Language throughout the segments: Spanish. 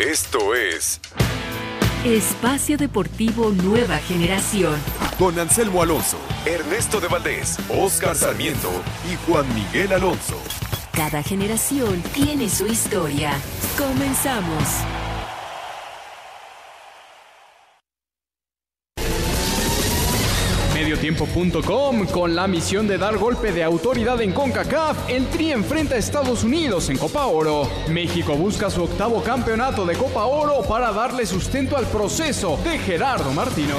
Esto es Espacio Deportivo Nueva Generación. Con Anselmo Alonso, Ernesto de Valdés, Oscar Sarmiento y Juan Miguel Alonso. Cada generación tiene su historia. Comenzamos. Mediotiempo.com con la misión de dar golpe de autoridad en CONCACAF, el Tri enfrenta a Estados Unidos en Copa Oro. México busca su octavo campeonato de Copa Oro para darle sustento al proceso de Gerardo Martino.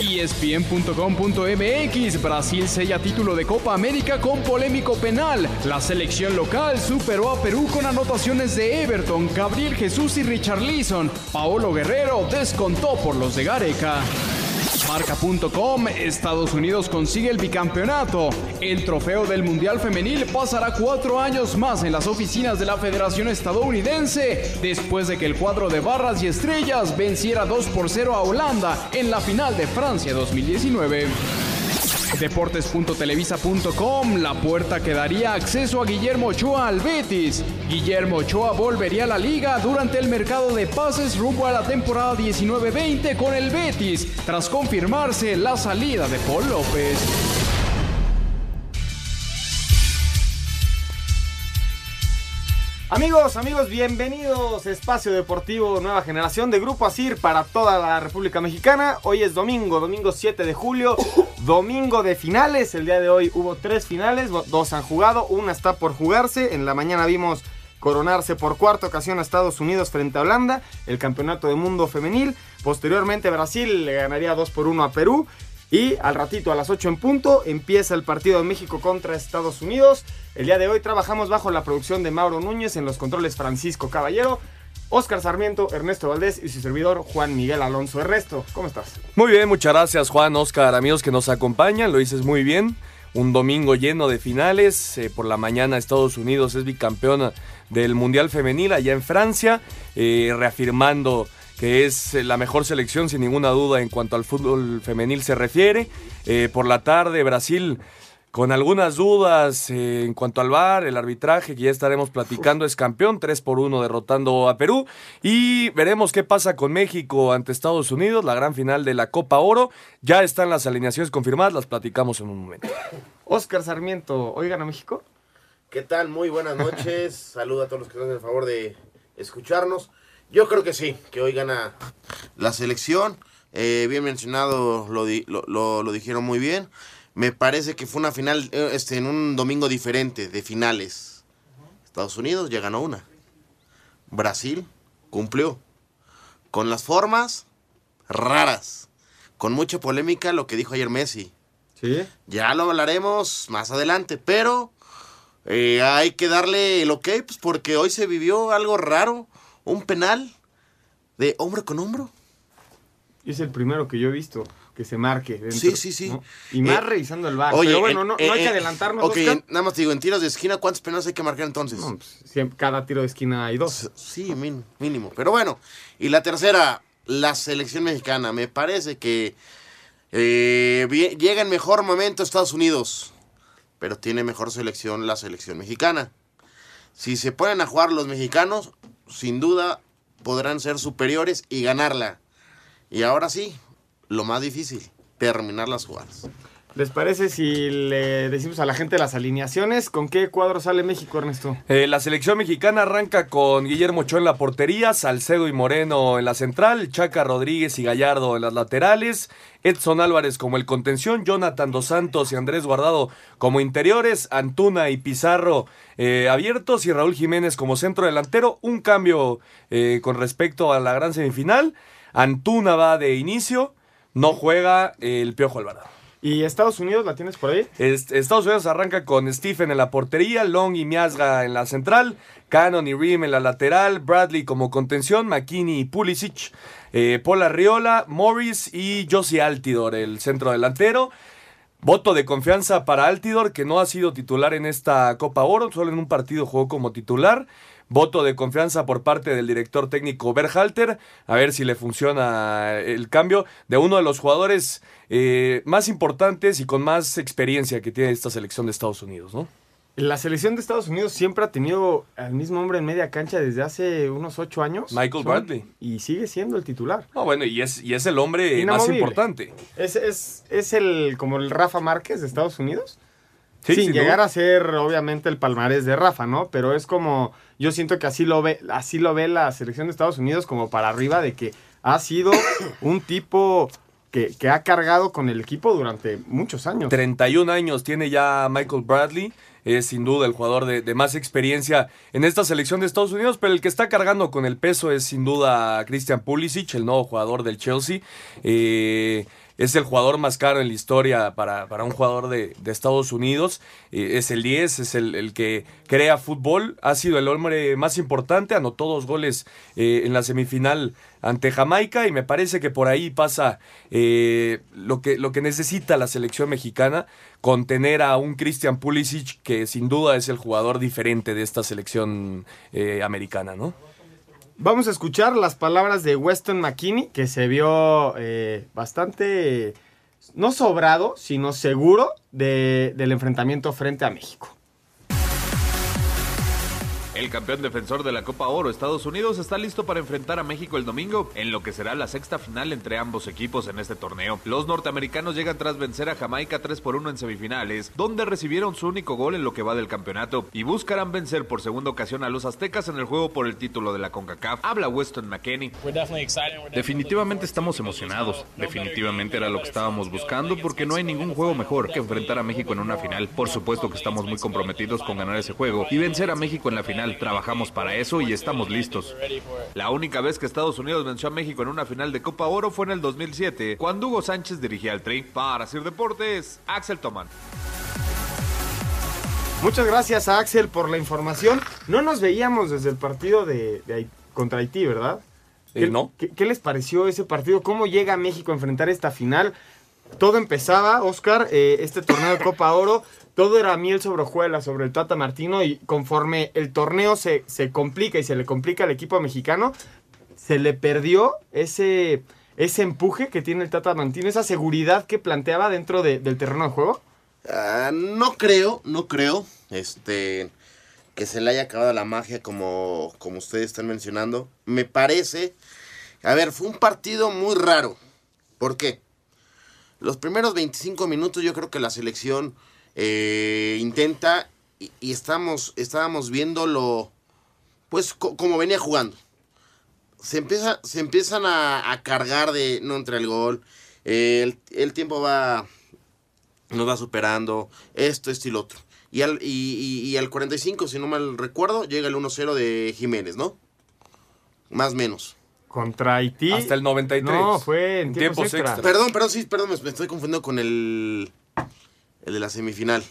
ESPN.com.mx Brasil sella título de Copa América con polémico penal. La selección local superó a Perú con anotaciones de Everton, Gabriel Jesús y Richard Leeson. Paolo Guerrero descontó por los de Gareca. Marca.com, Estados Unidos consigue el bicampeonato. El trofeo del Mundial Femenil pasará cuatro años más en las oficinas de la Federación Estadounidense después de que el cuadro de barras y estrellas venciera 2 por 0 a Holanda en la final de Francia 2019. Deportes.televisa.com, la puerta que daría acceso a Guillermo Ochoa al Betis. Guillermo Ochoa volvería a la liga durante el mercado de pases rumbo a la temporada 19-20 con el Betis, tras confirmarse la salida de Paul López. Amigos, amigos, bienvenidos a Espacio Deportivo Nueva Generación de Grupo Asir para toda la República Mexicana. Hoy es domingo, domingo 7 de julio, domingo de finales. El día de hoy hubo tres finales, dos han jugado, una está por jugarse. En la mañana vimos coronarse por cuarta ocasión a Estados Unidos frente a Holanda, el Campeonato del Mundo Femenil. Posteriormente Brasil le ganaría 2 por 1 a Perú. Y al ratito, a las 8 en punto, empieza el partido de México contra Estados Unidos. El día de hoy trabajamos bajo la producción de Mauro Núñez en los controles Francisco Caballero. Oscar Sarmiento, Ernesto Valdés y su servidor Juan Miguel Alonso. Ernesto, ¿cómo estás? Muy bien, muchas gracias Juan, Oscar, amigos que nos acompañan, lo dices muy bien. Un domingo lleno de finales. Eh, por la mañana Estados Unidos es bicampeona del Mundial Femenil allá en Francia, eh, reafirmando que es la mejor selección sin ninguna duda en cuanto al fútbol femenil se refiere. Eh, por la tarde Brasil con algunas dudas eh, en cuanto al VAR, el arbitraje que ya estaremos platicando es campeón, 3 por 1 derrotando a Perú y veremos qué pasa con México ante Estados Unidos, la gran final de la Copa Oro. Ya están las alineaciones confirmadas, las platicamos en un momento. Oscar Sarmiento, ¿oigan a México? ¿Qué tal? Muy buenas noches. Saludo a todos los que están en favor de escucharnos. Yo creo que sí, que hoy gana la selección. Eh, bien mencionado, lo, lo, lo, dijeron muy bien. Me parece que fue una final eh, este, en un domingo diferente de finales. Estados Unidos ya ganó una. Brasil cumplió. Con las formas raras. Con mucha polémica lo que dijo ayer Messi. Sí. Ya lo hablaremos más adelante, pero eh, hay que darle el ok, pues porque hoy se vivió algo raro un penal de hombro con hombro. Es el primero que yo he visto que se marque. Dentro, sí, sí, sí. Y más eh, revisando el bar. Pero bueno, no, hay que adelantarnos. Ok, nada más te digo, en tiros de esquina, ¿cuántos penales hay que marcar entonces? Pues, cada tiro de esquina hay dos. Sí, mínimo. Pero bueno, y la tercera, la selección mexicana. Me parece que eh, llega en mejor momento Estados Unidos, pero tiene mejor selección la selección mexicana. Si se ponen a jugar los mexicanos, sin duda podrán ser superiores y ganarla. Y ahora sí, lo más difícil, terminar las jugadas. ¿Les parece si le decimos a la gente las alineaciones? ¿Con qué cuadro sale México, Ernesto? Eh, la selección mexicana arranca con Guillermo Ochoa en la portería, Salcedo y Moreno en la central, Chaca Rodríguez y Gallardo en las laterales, Edson Álvarez como el contención, Jonathan Dos Santos y Andrés Guardado como interiores, Antuna y Pizarro eh, abiertos y Raúl Jiménez como centro delantero. Un cambio eh, con respecto a la gran semifinal. Antuna va de inicio, no juega el Piojo Alvarado. ¿Y Estados Unidos la tienes por ahí? Estados Unidos arranca con Stephen en la portería, Long y Miazga en la central, Cannon y Ream en la lateral, Bradley como contención, McKinney y Pulisic, eh, Paul Arriola, Morris y Josie Altidor, el centro delantero. Voto de confianza para Altidor, que no ha sido titular en esta Copa Oro, solo en un partido jugó como titular. Voto de confianza por parte del director técnico Berhalter, a ver si le funciona el cambio de uno de los jugadores eh, más importantes y con más experiencia que tiene esta selección de Estados Unidos, ¿no? La selección de Estados Unidos siempre ha tenido al mismo hombre en media cancha desde hace unos ocho años. Michael Bradley. Y sigue siendo el titular. No, bueno, y es, y es el hombre más importante. Es, es, es el como el Rafa Márquez de Estados Unidos. Sí, sin sin llegar a ser obviamente el palmarés de Rafa, ¿no? Pero es como, yo siento que así lo ve, así lo ve la selección de Estados Unidos como para arriba de que ha sido un tipo que, que ha cargado con el equipo durante muchos años. 31 años tiene ya Michael Bradley. Es sin duda el jugador de, de más experiencia en esta selección de Estados Unidos, pero el que está cargando con el peso es sin duda Christian Pulisic, el nuevo jugador del Chelsea. Eh, es el jugador más caro en la historia para, para un jugador de, de Estados Unidos. Eh, es el 10, es el, el que crea fútbol. Ha sido el hombre más importante, anotó dos goles eh, en la semifinal ante Jamaica y me parece que por ahí pasa eh, lo, que, lo que necesita la selección mexicana, contener a un Christian Pulisic que sin duda es el jugador diferente de esta selección eh, americana, ¿no? Vamos a escuchar las palabras de Weston McKinney, que se vio eh, bastante, no sobrado, sino seguro de- del enfrentamiento frente a México. El campeón defensor de la Copa Oro, Estados Unidos, está listo para enfrentar a México el domingo en lo que será la sexta final entre ambos equipos en este torneo. Los norteamericanos llegan tras vencer a Jamaica 3 por 1 en semifinales, donde recibieron su único gol en lo que va del campeonato y buscarán vencer por segunda ocasión a los aztecas en el juego por el título de la CONCACAF. Habla Weston McKenney. Definitivamente estamos emocionados. Definitivamente era lo que estábamos buscando porque no hay ningún juego mejor que enfrentar a México en una final. Por supuesto que estamos muy comprometidos con ganar ese juego y vencer a México en la final. Trabajamos para eso y estamos listos. La única vez que Estados Unidos venció a México en una final de Copa Oro fue en el 2007, cuando Hugo Sánchez dirigía al Tri. Para Sir Deportes, Axel Toman. Muchas gracias a Axel por la información. No nos veíamos desde el partido de, contra Haití, ¿verdad? ¿Qué, no. ¿qué, qué les pareció ese partido? ¿Cómo llega México a enfrentar esta final? Todo empezaba, Oscar, eh, este torneo de Copa Oro, todo era miel sobre hojuelas sobre el Tata Martino y conforme el torneo se, se complica y se le complica al equipo mexicano, se le perdió ese, ese empuje que tiene el Tata Martino, esa seguridad que planteaba dentro de- del terreno de juego. Ah, no creo, no creo, este, que se le haya acabado la magia como, como ustedes están mencionando. Me parece, a ver, fue un partido muy raro. ¿Por qué? Los primeros 25 minutos yo creo que la selección eh, intenta y, y estamos, estábamos viéndolo, pues, co- como venía jugando. Se, empieza, se empiezan a, a cargar de no entra el gol. eh, el, el tiempo va, nos va superando, esto, esto y lo otro. Y al, y, y- y al 45, si no mal recuerdo, llega el 1-0 de Jiménez, ¿no? Más o menos. Contra Haití. Hasta el 93. No, fue en En tiempos, tiempos extra. extra. Perdón, perdón, sí, perdón, me, me estoy confundiendo con el, el de la semifinal.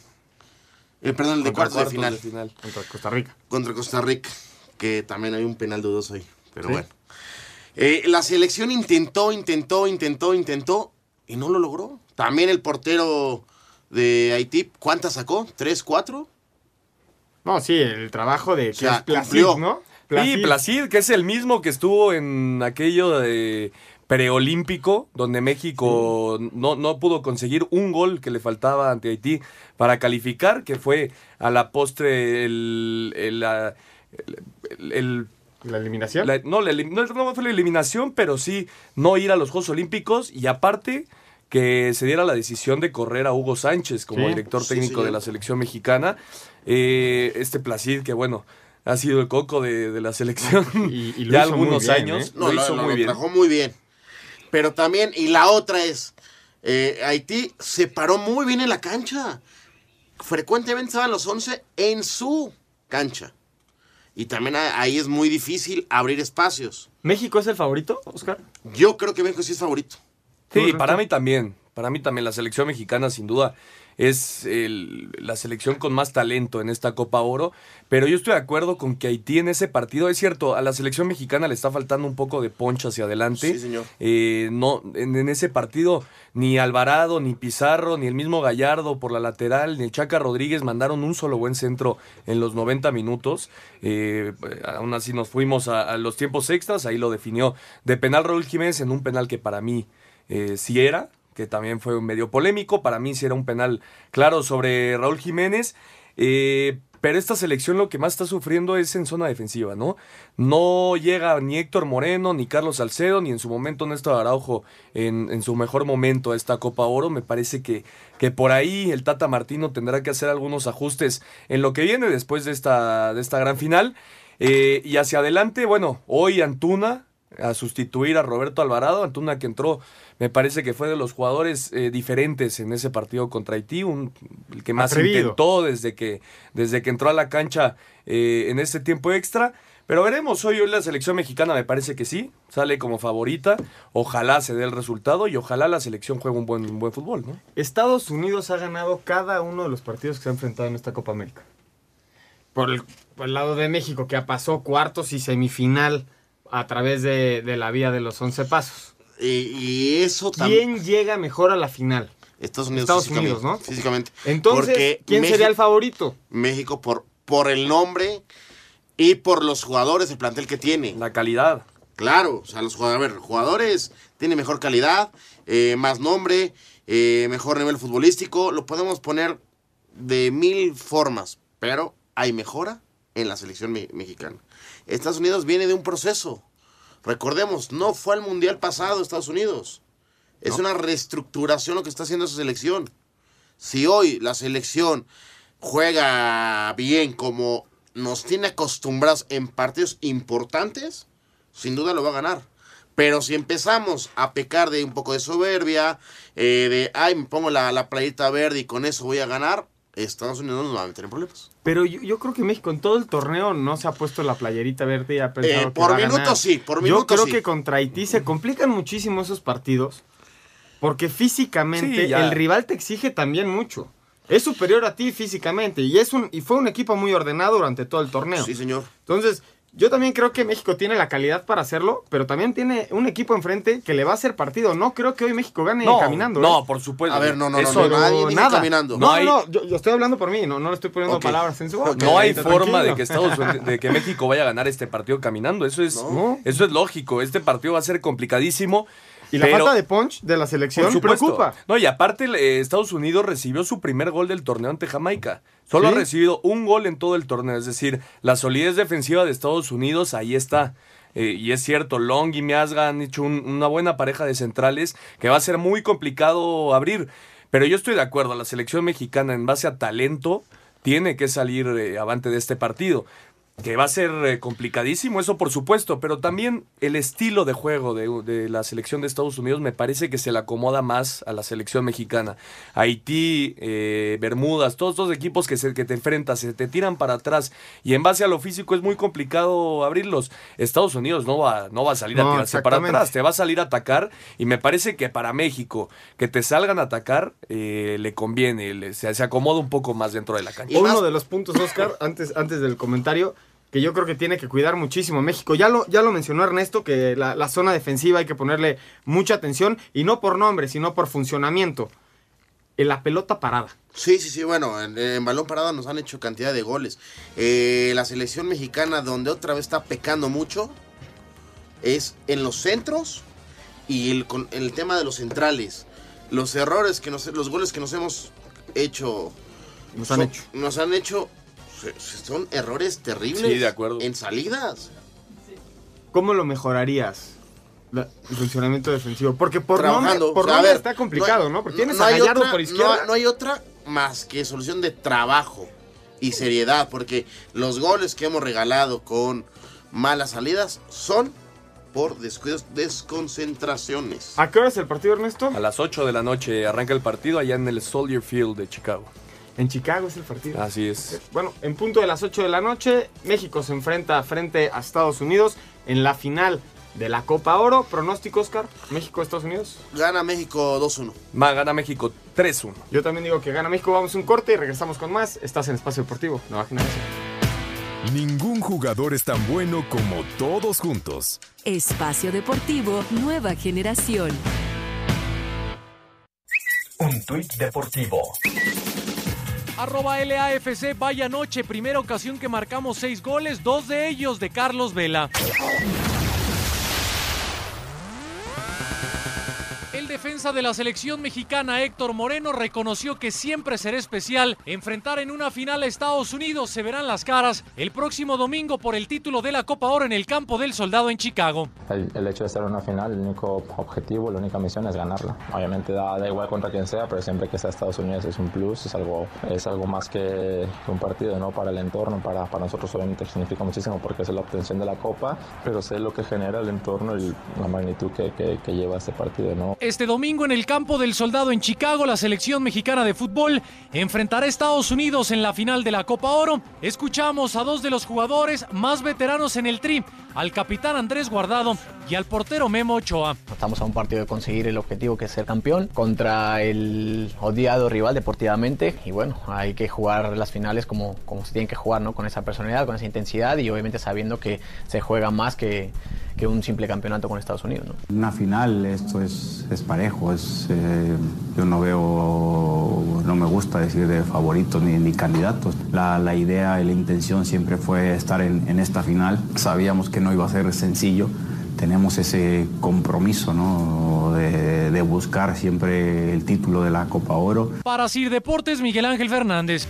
Eh, perdón, el de cuartos de cuartos final. Contra Costa Rica. Contra Costa Rica, que también hay un penal dudoso ahí. Pero Sí. bueno. Eh, la selección intentó, intentó, intentó, intentó y no lo logró. También el portero de Haití, ¿cuántas sacó? ¿Tres, cuatro? No, sí, el trabajo de sea, es Placid, cumplió. ¿no? Sí, Placid, que es el mismo que estuvo en aquello de preolímpico, donde México no, no pudo conseguir un gol que le faltaba ante Haití para calificar, que fue a la postre el... el, la- el- el- La eliminación. la- no, la no, no fue la eliminación, pero sí no ir a los Juegos Olímpicos y aparte que se diera la decisión de correr a Hugo Sánchez como Sí, director sí, técnico de la selección mexicana. Eh, este Placid, que bueno, ha sido el coco de, de la selección Y- y lo ya hizo algunos bien, años. ¿eh? Lo hizo muy bien. trabajó muy bien. Pero también, y la otra es, eh, Haití se paró muy bien en la cancha. Frecuentemente estaban los 11 en su cancha. Y también ahí es muy difícil abrir espacios. ¿México es el favorito, Oscar? Yo creo que México sí es favorito. Sí, para mí también. Para mí también la selección mexicana sin duda es el- la selección con más talento en esta Copa Oro. Pero yo estoy de acuerdo con que Haití en ese partido, es cierto, a la selección mexicana le está faltando un poco de poncha hacia adelante. Sí, señor. Eh, no, en, en ese partido ni Alvarado, ni Pizarro, ni el mismo Gallardo por la lateral, ni el Chaca Rodríguez mandaron un solo buen centro en los 90 minutos. Eh, aún así nos fuimos a, a los tiempos extras, ahí lo definió de penal Raúl Jiménez en un penal que para mí eh, sí era, que también fue medio polémico, para mí sí era un penal claro sobre Raúl Jiménez. Eh, pero esta selección lo que más está sufriendo es en zona defensiva, ¿no? No llega ni Héctor Moreno, ni Carlos Salcedo, ni en su momento Néstor Araujo en, en su mejor momento a esta Copa Oro. Me parece que, que por ahí el Tata Martino tendrá que hacer algunos ajustes en lo que viene después de esta, de esta gran final. Eh, y hacia adelante, bueno, hoy Antuna a sustituir a Roberto Alvarado, Antuna que entró, me parece que fue de los jugadores eh, diferentes en ese partido contra Haití, un, el que más Atrevido. intentó desde que, desde que entró a la cancha eh, en ese tiempo extra. Pero veremos, hoy, hoy la selección mexicana me parece que sí, sale como favorita, ojalá se dé el resultado y ojalá la selección juegue un buen, un buen fútbol, ¿no? Estados Unidos ha ganado cada uno de los partidos que se ha enfrentado en esta Copa América. Por el, por el lado de México, que pasado cuartos y semifinal a través de, de la vía de los 11 pasos. Y, y eso también. ¿Quién llega mejor a la final? Estados Unidos. Estados físicamente, Unidos, ¿no? Físicamente. Entonces, Porque ¿quién México- sería el favorito? México por, por el nombre y por los jugadores, el plantel que tiene. La calidad. Claro, o sea, los jugadores, a ver, jugadores tienen mejor calidad, eh, más nombre, eh, mejor nivel futbolístico. Lo podemos poner de mil formas, pero hay mejora en la selección me- mexicana. Estados Unidos viene de un proceso. Recordemos, no fue al mundial pasado Estados Unidos. Es una reestructuración lo que está haciendo esa selección. Si hoy la selección juega bien como nos tiene acostumbrados en partidos importantes, sin duda lo va a ganar. Pero si empezamos a pecar de un poco de soberbia, eh, de, ay, me pongo la, la playita verde y con eso voy a ganar, Estados Unidos nos va a meter en problemas. Pero yo, yo creo que México en todo el torneo no se ha puesto la playerita verde y ha pensado Eh, que por va a minuto ganar. sí, por Yo minuto creo sí. que contra Haití se complican muchísimo esos partidos porque físicamente Sí, el rival te exige también mucho. Es superior a ti físicamente y es un y fue un equipo muy ordenado durante todo el torneo. Sí, señor. Entonces, yo también creo que México tiene la calidad para hacerlo, pero también tiene un equipo enfrente que le va a hacer partido. No creo que hoy México gane No, caminando. no, ¿eh? por supuesto. A ver, no, no, Eso no, nadie nada. caminando. No, No hay- no, yo, yo estoy hablando por mí, no, no le estoy poniendo palabras en su boca. No hay forma de que Estados Unidos- de que México vaya a ganar este partido caminando. Eso es, No. eso es lógico. Este partido va a ser complicadísimo. Y la pero- falta de punch de la selección preocupa. No, y aparte eh, Estados Unidos recibió su primer gol del torneo ante Jamaica. Solo ¿Sí? ha recibido un gol en todo el torneo. Es decir, la solidez defensiva de Estados Unidos ahí está. Eh, y es cierto, Long y Miazga han hecho un- una buena pareja de centrales que va a ser muy complicado abrir. Pero yo estoy de acuerdo, la selección mexicana en base a talento tiene que salir eh, avante de este partido. Que va a ser eh, complicadísimo, eso por supuesto, pero también el estilo de juego de, de la selección de Estados Unidos me parece que se le acomoda más a la selección mexicana. Haití, eh, Bermudas, todos estos equipos que, se, que te enfrentas, se te tiran para atrás y en base a lo físico es muy complicado abrirlos. Estados Unidos no va, no va a salir a tirarse para atrás, te va a salir a atacar y me parece que para México que te salgan a atacar eh, le conviene, le- se, se acomoda un poco más dentro de la cancha. Uno de los puntos, Oscar, antes, antes del comentario, que yo creo que tiene que cuidar muchísimo México. Ya lo, ya lo mencionó Ernesto, que la, la zona defensiva hay que ponerle mucha atención, y no por nombre, sino por funcionamiento. En la pelota parada. Sí, sí, sí, bueno, en, en balón parado nos han hecho cantidad de goles. Eh, la selección mexicana, donde otra vez está pecando mucho, es en los centros y el, con, el tema de los centrales. Los errores que nos, los goles que nos hemos hecho, Nos han hecho. nos han hecho, son errores terribles. Sí, de acuerdo. En salidas. ¿Cómo lo mejorarías? La- el funcionamiento defensivo. Porque por trabajando. nombre, por O sea, a nombre ver, está complicado, hay- ¿no? Porque tienes no a hay Gallardo otra- por izquierda. No, no hay otra más que solución de trabajo y seriedad, porque los goles que hemos regalado con malas salidas son por descuidos, desconcentraciones. ¿A qué hora es el partido, Ernesto? A las 8 de la noche arranca el partido allá en el Soldier Field de Chicago. En Chicago es el partido. Así es. Bueno, en punto de las 8 de la noche, México se enfrenta frente a Estados Unidos en la final de la Copa Oro. Pronóstico, Oscar. México-Estados Unidos. Gana México 2-1. Ma, gana México 3-1. Yo también digo que gana México. Vamos a un corte y regresamos con más. Estás en Espacio Deportivo, Nueva Generación. Ningún jugador es tan bueno como todos juntos. Espacio Deportivo Nueva Generación. Un tuit deportivo. Arroba LAFC, vaya noche, primera ocasión que marcamos seis goles, dos de ellos de Carlos Vela. Defensa de la selección mexicana Héctor Moreno reconoció que siempre será especial enfrentar en una final a Estados Unidos. Se verán las caras el próximo domingo por el título de la Copa Oro en el campo del soldado en Chicago. El, el hecho de estar en una final, el único objetivo, la única misión es ganarla. Obviamente da, da, igual contra quien sea, pero siempre que sea Estados Unidos es un plus, es algo, es algo más que un partido ¿no? para el entorno, para, para nosotros obviamente significa muchísimo porque es la obtención de la Copa, pero sé lo que genera el entorno y la magnitud que, que, que lleva este partido. ¿no? Este domingo en el campo del soldado en Chicago, la selección mexicana de fútbol enfrentará a Estados Unidos en la final de la Copa Oro. Escuchamos a dos de los jugadores más veteranos en el tri, al capitán Andrés Guardado y al portero Memo Ochoa. Estamos a un partido de conseguir el objetivo que es ser campeón contra el odiado rival deportivamente y bueno, hay que jugar las finales como, como se tienen que jugar, ¿no? Con esa personalidad, con esa intensidad y obviamente sabiendo que se juega más que, que un simple campeonato con Estados Unidos. ¿no? Una final, esto es, es parejo, es, eh, yo no veo, no me gusta decir de favoritos ni, ni candidatos. La, la, idea y la intención siempre fue estar en, en esta final. Sabíamos que no iba a ser sencillo tenemos ese compromiso ¿no? de, de, buscar siempre el título de la Copa Oro. Para Sir Deportes, Miguel Ángel Fernández.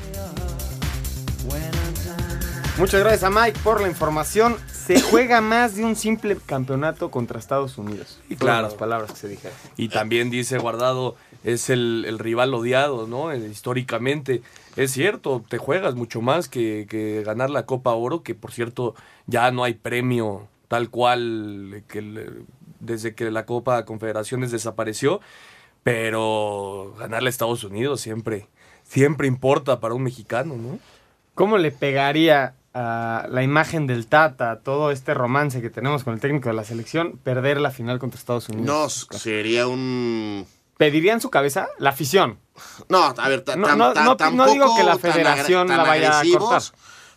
Muchas gracias a Mike por la información. Se juega más de un simple campeonato contra Estados Unidos. Y claro. las palabras que se dijeron. Y también dice Guardado, es el, el rival odiado, ¿no? Eh, históricamente. Es cierto, te juegas mucho más que, que ganar la Copa Oro, que por cierto ya no hay premio tal cual que desde que la Copa Confederaciones desapareció, pero ganarle a Estados Unidos siempre, siempre importa para un mexicano, ¿no? ¿Cómo le pegaría a la imagen del Tata, todo este romance que tenemos con el técnico de la selección, perder la final contra Estados Unidos? No, sería un... ¿Pediría en su cabeza la afición? No, a ver, no, no, no, no digo que la federación la vaya a cortar.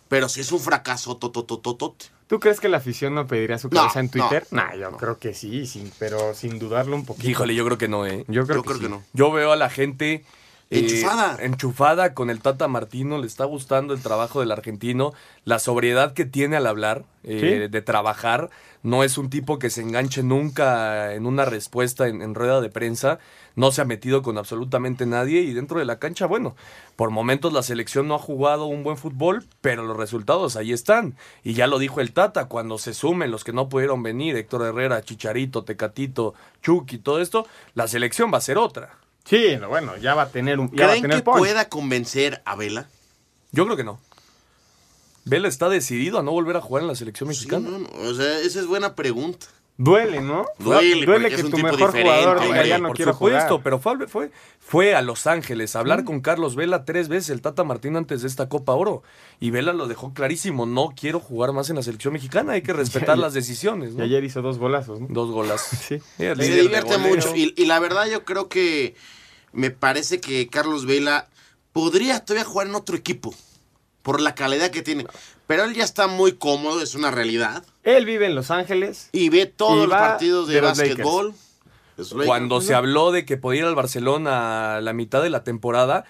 Pero si es un fracaso, tototototote. ¿Tú crees que la afición no pediría su cabeza no, en Twitter? No, nah, yo no. creo que sí, sí, pero sin dudarlo un poquito. Híjole, yo creo que no, ¿eh? Yo creo, yo que, creo sí. que no. Yo veo a la gente... Eh, enchufada. Enchufada con el Tata Martino, le está gustando el trabajo del argentino, la sobriedad que tiene al hablar, eh, ¿Sí? de trabajar. No es un tipo que se enganche nunca en una respuesta en, en rueda de prensa no se ha metido con absolutamente nadie y dentro de la cancha, bueno, por momentos la selección no ha jugado un buen fútbol, pero los resultados ahí están. Y ya lo dijo el Tata, cuando se sumen los que no pudieron venir, Héctor Herrera, Chicharito, Tecatito, Chucky, todo esto, la selección va a ser otra. Sí, bueno, ya va a tener un... ¿Creen va a tener que punch. pueda convencer a Vela? Yo creo que no. Vela está decidido a no volver a jugar en la selección mexicana. Sí, no, no. O sea, esa es buena pregunta. Duele, ¿no? Duele, Duele que tu mejor jugador diga ya no por quiero supuesto, jugar. pero fue, fue, fue a Los Ángeles a hablar ¿Mm? con Carlos Vela tres veces el Tata Martín antes de esta Copa Oro. Y Vela lo dejó clarísimo, no quiero jugar más en la selección mexicana, hay que respetar las decisiones. ¿no? Y ayer hizo dos golazos, ¿no? Dos golazos. sí. Se divierte mucho. Y, y la verdad yo creo que me parece que Carlos Vela podría todavía jugar en otro equipo por la calidad que tiene. Pero él ya está muy cómodo, es una realidad. Él vive en Los Ángeles. Y ve todos y los partidos de, de básquetbol. Cuando se habló de que podía ir al Barcelona a la mitad de la temporada,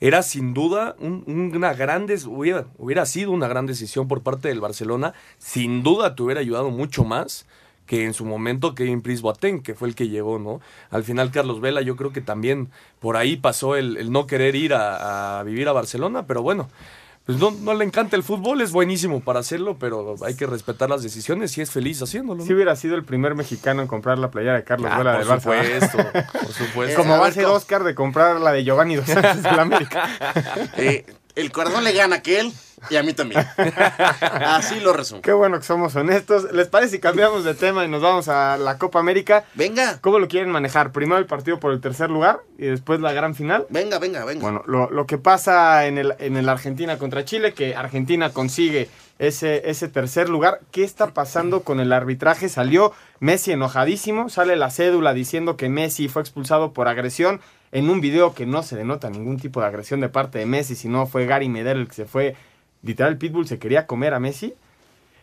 era sin duda un, una gran des, hubiera, hubiera sido una gran decisión por parte del Barcelona. Sin duda te hubiera ayudado mucho más que en su momento Kevin Prince Boateng, que fue el que llegó, ¿no? Al final Carlos Vela yo creo que también por ahí pasó el, el no querer ir a, a vivir a Barcelona, pero bueno, pues no, no, le encanta el fútbol, es buenísimo para hacerlo, pero hay que respetar las decisiones y es feliz haciéndolo. ¿no? Si hubiera sido el primer mexicano en comprar la playera de Carlos Ah, Vela por del Barça. supuesto, por supuesto. Como va a ser. Oscar de comprar la de Giovanni Dos Santos del América. Eh, el corazón le gana a aquel y a mí también. Así lo resumo. Qué bueno que somos honestos. ¿Les parece si cambiamos de tema y nos vamos a la Copa América? Venga. ¿Cómo lo quieren manejar? Primero el partido por el tercer lugar y después la gran final. Venga, venga, venga. Bueno, lo, lo que pasa en el, en el Argentina contra Chile, que Argentina consigue ese, ese tercer lugar. ¿Qué está pasando con el arbitraje? Salió Messi enojadísimo, sale la cédula diciendo que Messi fue expulsado por agresión en un video que no se denota ningún tipo de agresión de parte de Messi, sino fue Gary Medel el que se fue, literal, Pitbull se quería comer a Messi.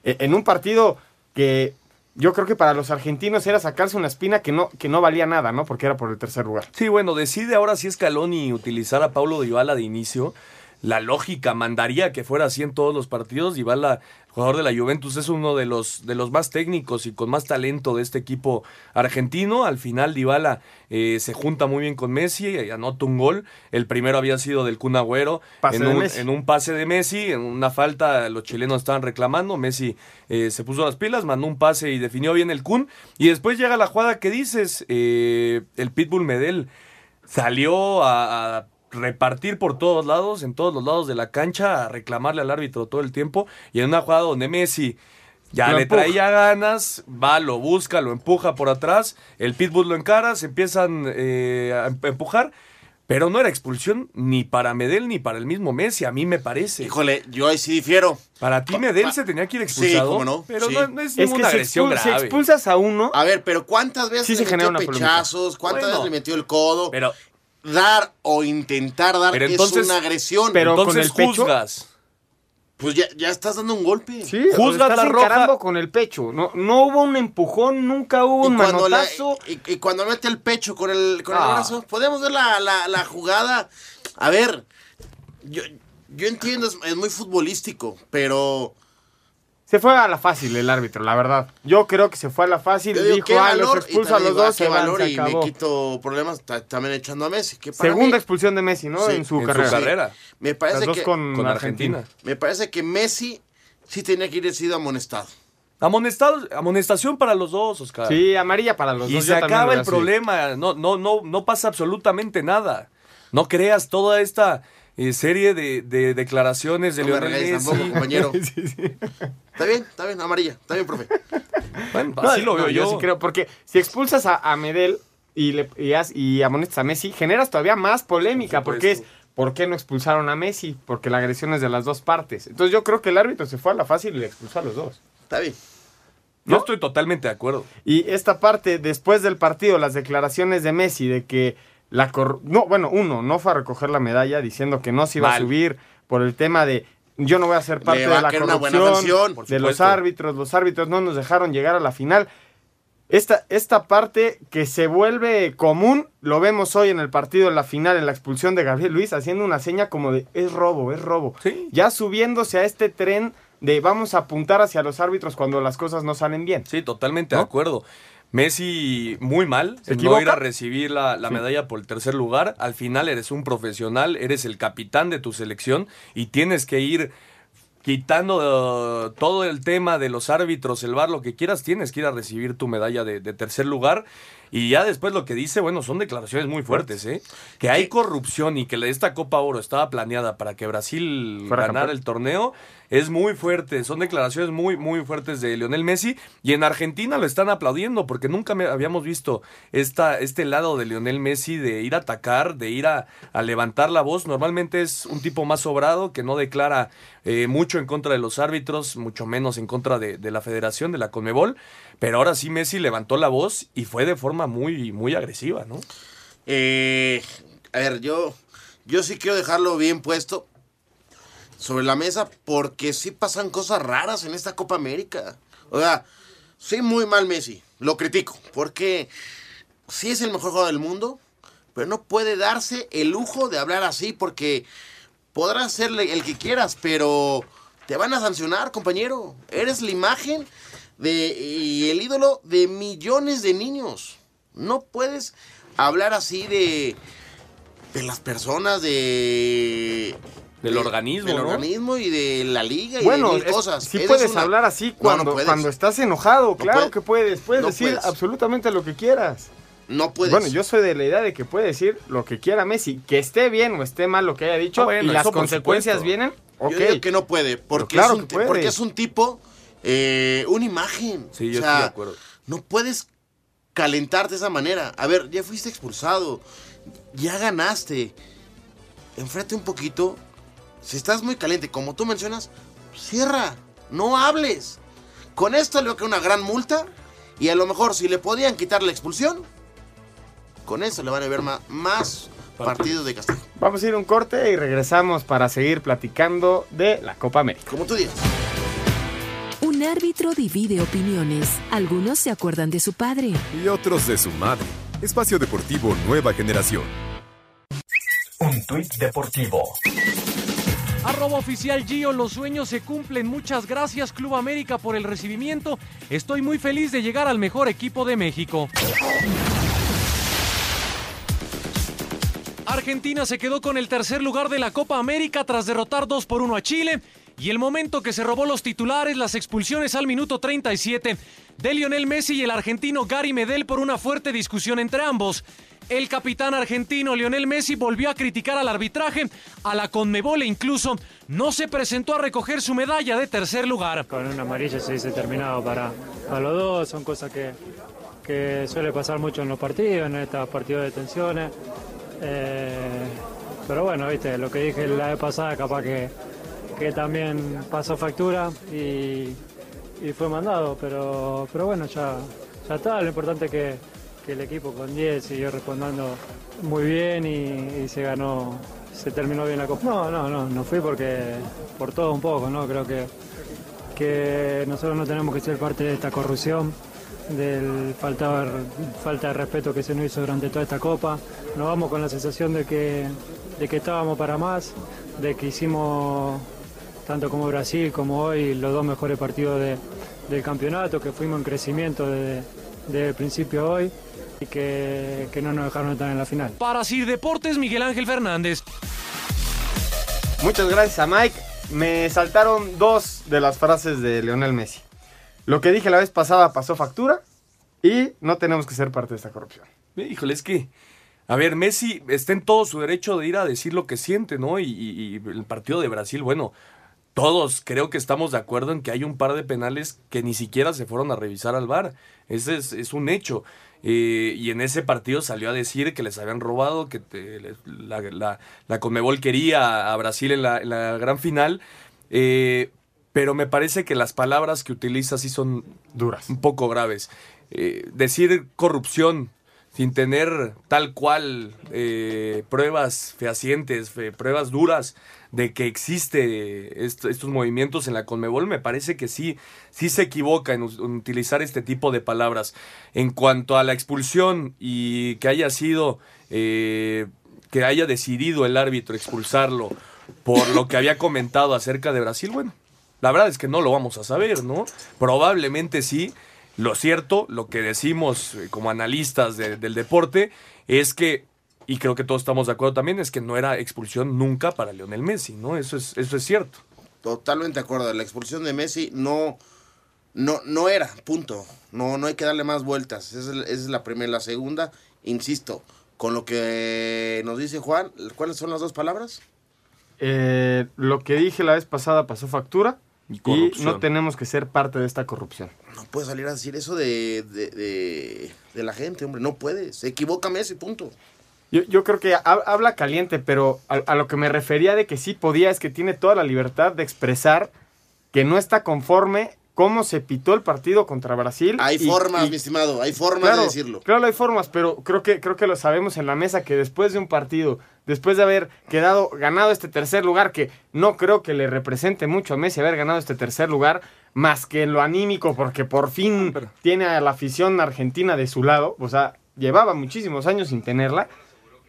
Eh, en un partido que yo creo que para los argentinos era sacarse una espina que no, que no valía nada, ¿no? Porque era por el tercer lugar. Sí, bueno, decide ahora si Scaloni utilizar a Paulo Dybala de inicio. La lógica mandaría que fuera así en todos los partidos. Dybala jugador de la Juventus, es uno de los, de los más técnicos y con más talento de este equipo argentino. Al final Dybala eh, se junta muy bien con Messi y anota un gol. El primero había sido del Kun Agüero en, de un, Messi. en un pase de Messi, en una falta los chilenos estaban reclamando, Messi eh, se puso las pilas, mandó un pase y definió bien el Kun. Y después llega la jugada que dices, eh, el Pitbull Medel salió a, a repartir por todos lados, en todos los lados de la cancha, a reclamarle al árbitro todo el tiempo. Y en una jugada donde Messi ya Lo le empuja. traía ganas, va, lo busca, lo empuja por atrás, el Pitbull lo encara, se empiezan eh, a em- empujar. Pero no era expulsión ni para Medel ni para el mismo Messi, a mí me parece. Híjole, yo ahí sí difiero. Para ti Medel se tenía que ir Sí, expulsado. cómo no. Pero sí. no, no es Es ninguna que agresión expul- si grave. expulsas a uno, A ver, pero ¿cuántas veces Sí se le genera metió pechazos? ¿Cuántas Bueno. veces le metió el codo? Pero, Dar o intentar dar Pero es entonces- una agresión. pero con entonces el pecho- juzgas. pues ya, ya estás dando un golpe. sí, juzgas estás la roja. encarando con el pecho. No, no hubo un empujón, nunca hubo un cuando la- manotazo. y, y cuando mete el pecho con el, con el Ah. brazo, podemos ver la, la- la jugada. A ver, yo, yo entiendo, es, es muy futbolístico, pero Se fue a la fácil el árbitro, la verdad. Yo creo que se fue a la fácil. yo digo, dijo, qué ah, los valor, y expulso a también los digo, dos, qué se van, valor se y me quito problemas ta- también echando a Messi. Que para Segunda mí, expulsión de Messi, ¿no? Sí, en su en carrera. su carrera. me parece Las dos que con, Con Argentina. Argentina. me parece que Messi sí tenía que ir sido amonestado. Amonestado, amonestación para los dos, Oscar. Sí, amarilla para los Y dos. se yo también acaba el así. problema. No, no, no, no pasa absolutamente nada. No creas toda esta eh, serie de, de declaraciones de No Lionel Messi. tampoco, compañero. Sí, sí. Está bien, está bien, amarilla, está bien, profe. Bueno, No, así lo no, veo yo. sí creo, porque si expulsas a, a Medel y, le, y, has- y amonestas a Messi, generas todavía más polémica, Por porque es. ¿por qué no expulsaron a Messi? Porque la agresión es de las dos partes. Entonces yo creo que el árbitro se fue a la fácil y le expulsó a los dos. Está bien. Yo ¿no? estoy totalmente de acuerdo. Y esta parte, después del partido, las declaraciones de Messi de que la cor- no, bueno, uno, no fue a recoger la medalla diciendo que no se iba Mal. a subir por el tema de yo no voy a ser parte de la corrupción, de los árbitros, los árbitros no nos dejaron llegar a la final. Esta, esta parte que se vuelve común, lo vemos hoy en el partido, en la final, en la expulsión de Gabriel Luis, haciendo una seña como de es robo, es robo. Sí. Ya subiéndose a este tren de vamos a apuntar hacia los árbitros cuando las cosas no salen bien. Sí, totalmente ¿No? de acuerdo. Messi muy mal, ¿Se no ir a recibir la, la Sí. medalla por el tercer lugar. Al final eres un profesional, eres el capitán de tu selección y tienes que ir quitando eh, todo el tema de los árbitros, el bar, lo que quieras, tienes que ir a recibir tu medalla de, de tercer lugar. Y ya después lo que dice, bueno, son declaraciones muy fuertes, ¿eh? Que hay corrupción y que esta Copa Oro estaba planeada para que Brasil ganara campeón. el torneo, es muy fuerte. Son declaraciones muy, muy fuertes de Lionel Messi. Y en Argentina lo están aplaudiendo porque nunca me- habíamos visto esta, este lado de Lionel Messi de ir a atacar, de ir a, a levantar la voz. Normalmente es un tipo más sobrado que no declara eh, mucho en contra de los árbitros, mucho menos en contra de, de la federación, de la Conmebol. Pero ahora sí Messi levantó la voz y fue de forma muy, muy agresiva, ¿no? Eh, a ver, yo, yo sí quiero dejarlo bien puesto sobre la mesa porque sí pasan cosas raras en esta Copa América. O sea, sí muy mal Messi, lo critico, porque sí es el mejor jugador del mundo, pero no puede darse el lujo de hablar así porque podrás ser el que quieras, pero te van a sancionar, compañero. Eres la imagen de, y el ídolo de millones de niños. No puedes hablar así de, de las personas, de... Del de- organismo, Del ¿no? organismo y de la liga y Bueno, de mil cosas. sí puedes una- hablar así No, no cuando, cuando estás enojado, claro puede- que puedes, puedes no decir puedes. absolutamente lo que quieras. No puedes. Bueno, yo soy de la idea de que puede decir lo que quiera Messi, que esté bien o esté mal lo que haya dicho Ah, bueno, y las consecuencias supuesto. vienen. Ok. Yo digo que no puede, porque, claro es, un, que puede. porque es un tipo, eh, una imagen. Sí, yo O sea, estoy de acuerdo. No puedes calentarte de esa manera. A ver, ya fuiste expulsado, ya ganaste. Enfrente un poquito. Si estás muy caliente, como tú mencionas, cierra, no hables. Con esto le que una gran multa y a lo mejor si le podían quitar la expulsión, con eso le van a ver ma- más partidos de castigo. Vamos a ir a un corte y regresamos para seguir platicando de la Copa América. Como tú digas. Un árbitro divide opiniones. Algunos se acuerdan de su padre. Y otros de su madre. Espacio Deportivo Nueva Generación. Un tuit deportivo. Arroba oficial Gio, los sueños se cumplen. Muchas gracias Club América por el recibimiento. Estoy muy feliz de llegar al mejor equipo de México. Argentina se quedó con el tercer lugar de la Copa América tras derrotar 2 por 1 a Chile. Y el momento que se robó los titulares, las expulsiones al minuto 37 de Lionel Messi y el argentino Gary Medel por una fuerte discusión entre ambos. El capitán argentino Lionel Messi volvió a criticar al arbitraje, a la Conmebol e incluso no se presentó a recoger su medalla de tercer lugar. Con una amarilla se dice terminado para, para los dos, son cosas que, que suele pasar mucho en los partidos, en estos partidos de tensiones. Eh, pero bueno, viste, lo que dije la vez pasada, capaz que, que también pasó factura y, fue mandado, pero, pero bueno, ya, ya está, lo importante es que, el equipo con 10 siguió respondiendo muy bien y, y se ganó, se terminó bien la copa. No, no, no, no fui porque por todo un poco, ¿no? Creo que, que nosotros no tenemos que ser parte de esta corrupción del falta, falta de respeto que se nos hizo durante toda esta copa. Nos vamos con la sensación de que, de que estábamos para más, de que hicimos tanto como Brasil como hoy los dos mejores partidos de- del campeonato, que fuimos en crecimiento desde, desde el principio hoy y que, que no nos dejaron estar en la final. Para Sir Deportes, Miguel Ángel Fernández. Muchas gracias a Mike. Me saltaron dos de las frases de Lionel Messi. Lo que dije la vez pasada pasó factura y no tenemos que ser parte de esta corrupción. Híjole, es que, a ver, Messi está en todo su derecho de ir a decir lo que siente, ¿no? Y, y- y el partido de Brasil, bueno, todos creo que estamos de acuerdo en que hay un par de penales que ni siquiera se fueron a revisar al VAR. Ese es, es un hecho. Eh, y en ese partido salió a decir que les habían robado, que te- la, la, la Conmebol quería a Brasil en la, en la gran final. Eh, pero me parece que las palabras que utiliza sí son duras, un poco graves. Eh, decir corrupción sin tener tal cual eh, pruebas fehacientes, fe- pruebas duras de que existe est- estos movimientos en la Conmebol, me parece que sí, sí se equivoca en, en utilizar este tipo de palabras. En cuanto a la expulsión y que haya sido, eh, que haya decidido el árbitro expulsarlo por lo que había comentado acerca de Brasil, bueno, la verdad es que no lo vamos a saber, ¿no? Probablemente sí. Lo cierto, lo que decimos eh, como analistas de- del deporte, es que, y creo que todos estamos de acuerdo también, es que no era expulsión nunca para Lionel Messi, ¿no? Eso es, eso es cierto. Totalmente de acuerdo. La expulsión de Messi no, no, no era, punto. No, no hay que darle más vueltas. Esa es, esa es la primera. La segunda, insisto, con lo que nos dice Juan, ¿cuáles son las dos palabras? Eh, lo que dije la vez pasada pasó factura y, no tenemos que ser parte de esta corrupción. No puede salir a decir eso de, de, de- de la gente, hombre. No puede. Se equivoca Messi, punto. Yo, yo creo que ha- habla caliente, pero a, a lo que me refería de que sí podía es que tiene toda la libertad de expresar que no está conforme cómo se pitó el partido contra Brasil. Hay y- formas, y- mi estimado. Hay formas Claro, de decirlo. Claro, hay formas, pero creo que, creo que lo sabemos en la mesa que después de un partido, después de haber quedado, ganado este tercer lugar, que no creo que le represente mucho a Messi haber ganado este tercer lugar, más que en lo anímico, porque por fin tiene a la afición argentina de su lado, o sea, llevaba muchísimos años sin tenerla.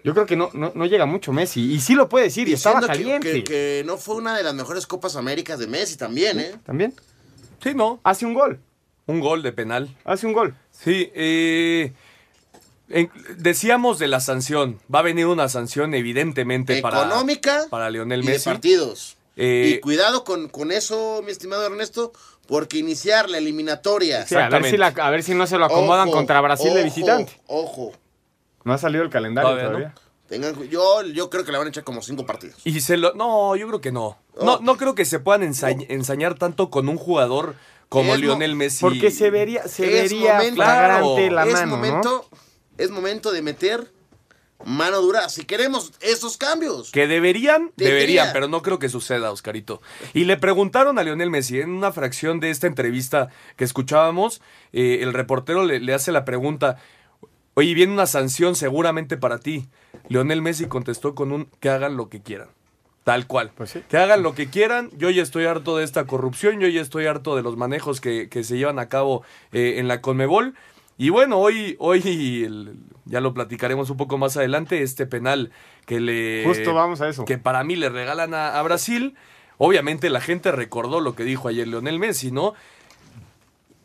Yo creo que no, no, no llega mucho Messi, y sí lo puede decir, y estaba que- caliente. Que, que no fue una de las mejores Copas Américas de Messi también, ¿eh? ¿También? Sí, ¿no? Hace un gol. Un gol de penal. Hace un gol. Sí, eh, en- decíamos de la sanción. Va a venir una sanción evidentemente para... Económica Para Lionel y de Messi. partidos. Eh, y cuidado con, con eso, mi estimado Ernesto, porque iniciar la eliminatoria. Sí, a, ver si la- a ver si no se lo acomodan Ojo, contra Brasil de visitante. Ojo. No ha salido el calendario Todavía no. Tengan, yo, yo creo que le van a echar como cinco partidos. Y se lo... No, yo creo que no. Oh. No, no creo que se puedan ensa- ensañar tanto con un jugador como Es mo- Lionel Messi. Porque se vería, se Es vería momento- flagrante la es mano, ¿no? momento, Es momento de meter mano dura. Si queremos esos cambios. Que deberían, Debería. deberían, pero no creo que suceda, Oscarito. Y le preguntaron a Lionel Messi en una fracción de esta entrevista que escuchábamos, eh, el reportero le, le hace la pregunta, oye, viene una sanción seguramente para ti. Lionel Messi contestó con un que hagan lo que quieran. Tal cual. Que hagan lo que quieran. Yo ya estoy harto de esta corrupción. Yo ya estoy harto de los manejos que, que se llevan a cabo eh, en la Conmebol. Y bueno, hoy, hoy el- ya lo platicaremos un poco más adelante, este penal que le... Justo vamos a eso. Que para mí le regalan a, a Brasil. Obviamente la gente recordó lo que dijo ayer Leonel Messi, ¿no?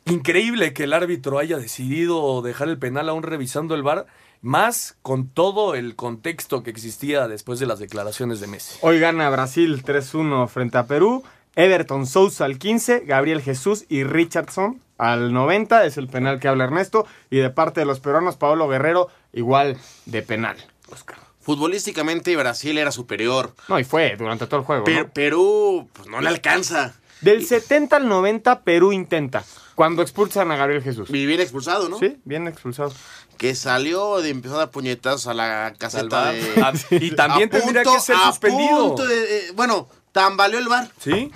Increíble que el árbitro haya decidido dejar el penal aún revisando el VAR, más con todo el contexto que existía después de las declaraciones de Messi. Hoy gana Brasil 3-1 frente a Perú. Everton Sousa al 15, Gabriel Jesús y Richardson al 90, es el penal que habla Ernesto. Y de parte de los peruanos, Paolo Guerrero, igual de penal. Oscar. Futbolísticamente Brasil era superior. No, y fue durante todo el juego. Per- ¿no? Perú pues, no le alcanza. Del 70 al 90, Perú intenta. Cuando expulsan a Gabriel Jesús. Y bien expulsado, ¿no? Sí, bien expulsado. Que salió de empezó a dar puñetazos a la caseta de... Y también A tendría punto- que ser a suspendido. punto de- eh, bueno, tambaleó el bar. ¿Sí?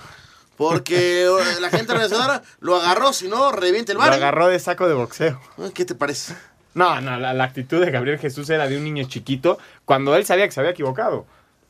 Porque eh, la gente organizadora lo agarró, si no, revienta el Lo bar. agarró de saco de boxeo. ¿Qué te parece? No, no, la, la actitud de Gabriel Jesús era de un niño chiquito cuando él sabía que se había equivocado.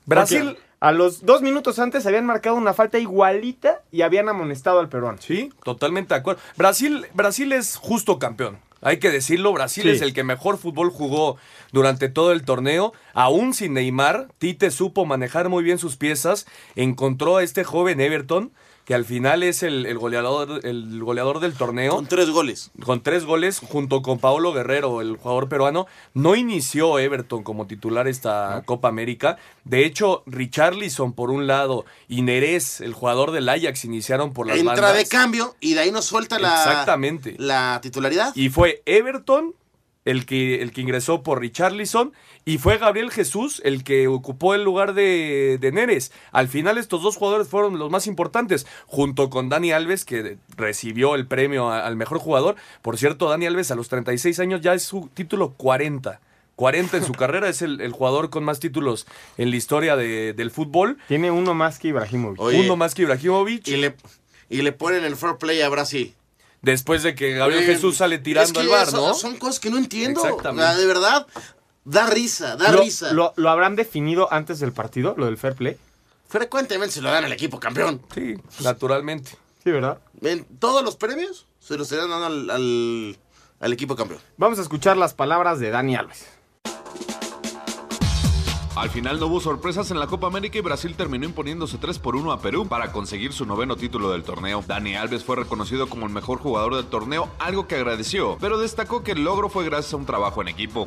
Brasil- Porque A los dos minutos antes habían marcado una falta igualita y habían amonestado al peruano. Sí, totalmente de acuerdo. Brasil, Brasil es justo campeón. Hay que decirlo, Brasil Sí. es el que mejor fútbol jugó durante todo el torneo. Aún sin Neymar, Tite supo manejar muy bien sus piezas. Encontró a este joven Everton, que al final es el, el goleador, el goleador del torneo. Con tres goles. Con tres goles, junto con Paulo Guerrero, el jugador peruano. No inició Everton como titular esta Copa América. De hecho, Richarlison por un lado y Nerez, el jugador del Ajax, iniciaron por las Entra bandas. de cambio y de ahí nos suelta la, Exactamente. la titularidad. Y fue Everton el que, el que ingresó por Richarlison y fue Gabriel Jesús el que ocupó el lugar de, de Neres. Al final estos dos jugadores fueron los más importantes, junto con Dani Alves que recibió el premio a- al mejor jugador. Por cierto, Dani Alves a los 36 años ya es su título 40. 40 en su carrera, es el, el jugador con más títulos en la historia de- del fútbol. Tiene uno más que Ibrahimovic. Oye. Uno más que Ibrahimovic. Y le, y le ponen el fair play a Brasil. Después de que Gabriel Eh, Jesús sale es tirando que el bar, ¿no? Son cosas que no entiendo. Exactamente. De verdad, da risa, da ¿Lo, risa. lo- lo habrán definido antes del partido, lo del fair play? Frecuentemente se lo dan al equipo campeón. Sí, naturalmente. Sí, ¿verdad? En todos los premios se los están dando al, al- al equipo campeón. Vamos a escuchar las palabras de Dani Alves. Al final no hubo sorpresas en la Copa América y Brasil terminó imponiéndose 3 por 1 a Perú para conseguir su noveno título del torneo. Dani Alves fue reconocido como el mejor jugador del torneo, algo que agradeció, pero destacó que el logro fue gracias a un trabajo en equipo.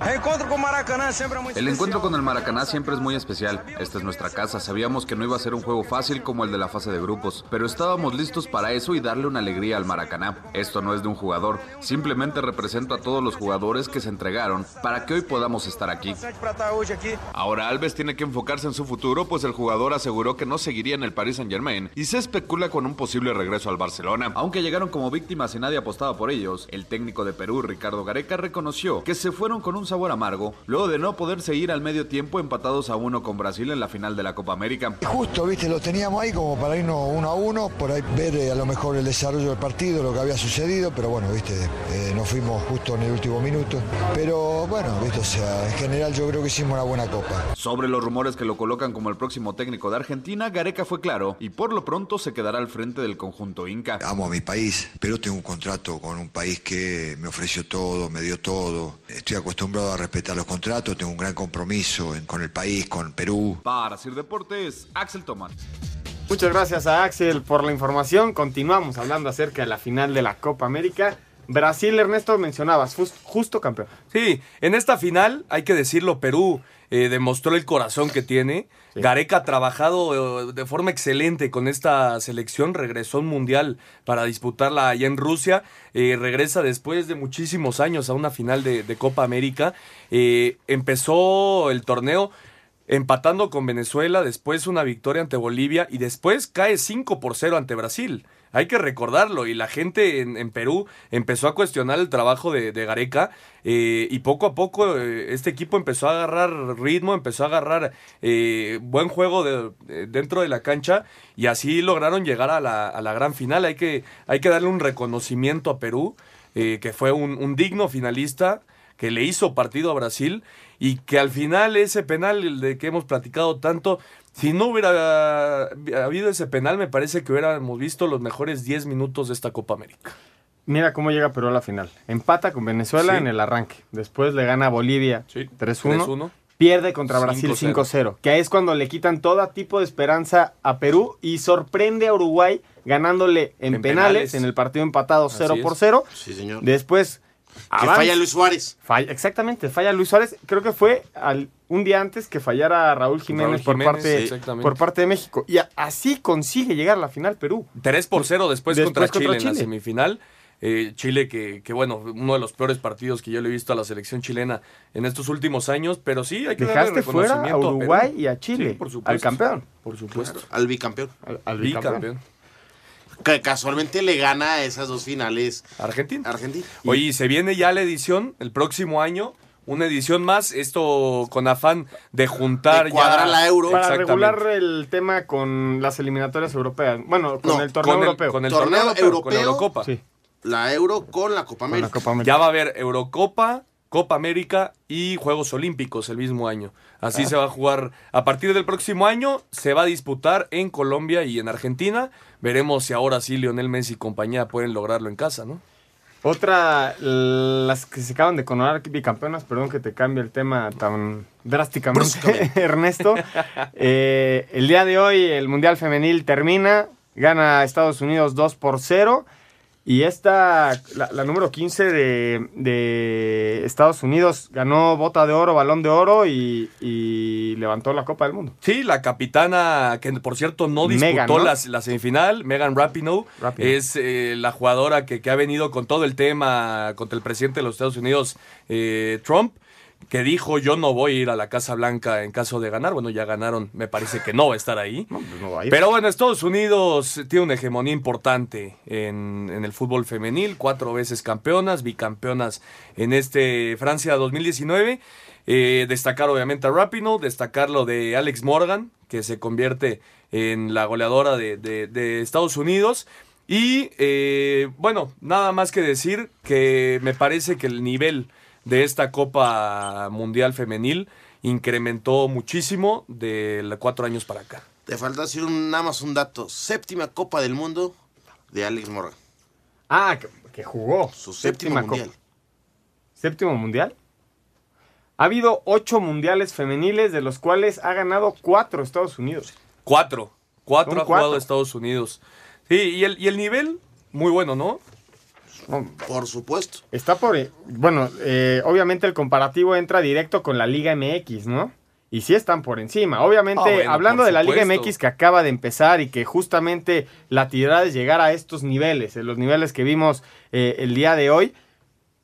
El encuentro con el Maracaná siempre es muy especial. Esta es nuestra casa. Sabíamos que no iba a ser un juego fácil como el de la fase de grupos, pero estábamos listos para eso y darle una alegría al Maracaná. Esto no es de un jugador, simplemente representa a todos los jugadores que se entregaron para que hoy podamos estar aquí. Ahora Alves tiene que enfocarse en su futuro, pues el jugador aseguró que no seguiría en el Paris Saint Germain y se especula con un posible regreso al Barcelona. Aunque llegaron como víctimas y nadie apostaba por ellos, el técnico de Perú, Ricardo Gareca, reconoció que se fueron con un sabor amargo luego de no poder seguir al medio tiempo empatados a uno con Brasil en la final de la Copa América. Justo, viste, lo teníamos ahí como para irnos uno a uno, por ahí ver eh, a lo mejor el desarrollo del partido, lo que había sucedido, pero bueno, viste, eh, nos fuimos justo en el último minuto. Pero bueno, viste, o sea, en general yo creo que hicimos una buena copa. Sobre los rumores que lo colocan como el próximo técnico de Argentina, Gareca fue claro y por lo pronto se quedará al frente del conjunto Inca. Amo a mi país, pero tengo un contrato con un país que me ofreció todo, me dio todo. Estoy acostumbrado a respetar los contratos, tengo un gran compromiso con el país, con Perú. Para Sir Deportes, Axel Tomás. Muchas gracias a Axel por la información. Continuamos hablando acerca de la final de la Copa América. Brasil, Ernesto, mencionabas, jus- justo campeón. Sí, en esta final, hay que decirlo, Perú eh, demostró el corazón que tiene. Gareca ha trabajado eh, de forma excelente con esta selección, regresó a un mundial para disputarla allá en Rusia, eh, regresa después de muchísimos años a una final de, de Copa América. Eh, empezó el torneo empatando con Venezuela, después una victoria ante Bolivia y después cae 5 por 0 ante Brasil. Hay que recordarlo y la gente en, en Perú empezó a cuestionar el trabajo de, Gareca eh, y poco a poco eh, este equipo empezó a agarrar ritmo, empezó a agarrar eh, buen juego de- de- dentro de la cancha y así lograron llegar a la, gran final. Hay que, hay que darle un reconocimiento a Perú, eh, que fue un, un digno finalista que le hizo partido a Brasil y que al final ese penal de que hemos platicado tanto, si no hubiera habido ese penal, me parece que hubiéramos visto los mejores 10 minutos de esta Copa América. mira cómo llega Perú a la final. Empata con Venezuela Sí. en el arranque. Después le gana a Bolivia 3-1. 3-1. Pierde contra Brasil 5-0. 5-0. Que ahí es cuando le quitan todo tipo de esperanza a Perú y sorprende a Uruguay ganándole en, En penales, penales. en el partido empatado Así 0 es. por 0. Sí, señor. Después. Que falla Luis Suárez. Falla, exactamente, falla Luis Suárez. Creo que fue al- un día antes que fallara Raúl Jiménez, Raúl por, Jiménez, parte, sí, exactamente. por parte de México. Y a- así consigue llegar a la final Perú. 3 por 0 después, Después contra, contra Chile, en la semifinal. Eh, Chile que, que, bueno, uno de los peores partidos que yo le he visto a la selección chilena en estos últimos años, pero sí hay que darle Dejaste fuera a Perú. Uruguay y a Chile, Sí, por supuesto. al campeón. Por supuesto. Al bicampeón. Al, al Bicampeón. Que casualmente le gana a esas dos finales. Argentina. Argentina. Oye, y se viene ya la edición el próximo año. Una edición más, esto con afán de juntar De cuadrar ya la Euro. Para regular el tema con las eliminatorias europeas. Bueno, con No, el torneo con el- europeo. con el Torneo torneo europeo, con la. Eurocopa. Sí, La Euro con la Copa con la América. Copa América. Ya va a haber Eurocopa, Copa América y Juegos Olímpicos el mismo año. Así Ah. se va a jugar. A partir del próximo año se va a disputar en Colombia y en Argentina. Veremos si ahora sí Lionel Messi y compañía pueden lograrlo en casa, ¿no? Otra, las que se acaban de coronar bicampeonas, perdón que te cambie el tema tan drásticamente, Ernesto. Eh, el día de hoy el Mundial Femenil termina, gana Estados Unidos 2 por 0. Y esta, la, la número 15 de, de Estados Unidos, ganó bota de oro, balón de oro y, y levantó la Copa del Mundo. Sí, la capitana, que por cierto no disputó Megan, ¿no? la, la semifinal, Megan Rapinoe, Rapinoe. es eh, la jugadora que, que ha venido con todo el tema contra el presidente de los Estados Unidos, eh, Trump, que dijo yo no voy a ir a la Casa Blanca en caso de ganar. Bueno, ya ganaron, me parece que no va a estar ahí. pues no va a ir. Pero bueno, Estados Unidos tiene una hegemonía importante en, en el fútbol femenil, cuatro veces campeonas, bicampeonas en este Francia 2019. Eh, destacar obviamente a Rapino, destacar lo de Alex Morgan, que se convierte en la goleadora de, de- de Estados Unidos. Y eh, bueno, nada más que decir que me parece que el nivel de esta Copa Mundial Femenil incrementó muchísimo de los cuatro años para acá. Te falta decir un- nada más un dato. Séptima Copa del Mundo de Alex Morgan. Ah, que, que jugó. Su séptimo Séptima mundial. Copa. ¿Séptimo mundial? Ha habido ocho mundiales femeniles, de los cuales ha ganado cuatro Estados Unidos. Cuatro. Cuatro Son ha jugado cuatro. Estados Unidos. Sí, y el, y el nivel, muy bueno, ¿no? Por supuesto. Está por. Bueno, eh, obviamente el comparativo entra directo con la Liga MX, ¿no? Y sí están por encima. Obviamente, Ah, bueno, hablando de la Liga. MX que acaba de empezar y que justamente la tirada es llegar a estos niveles, en los niveles que vimos eh, el día de hoy.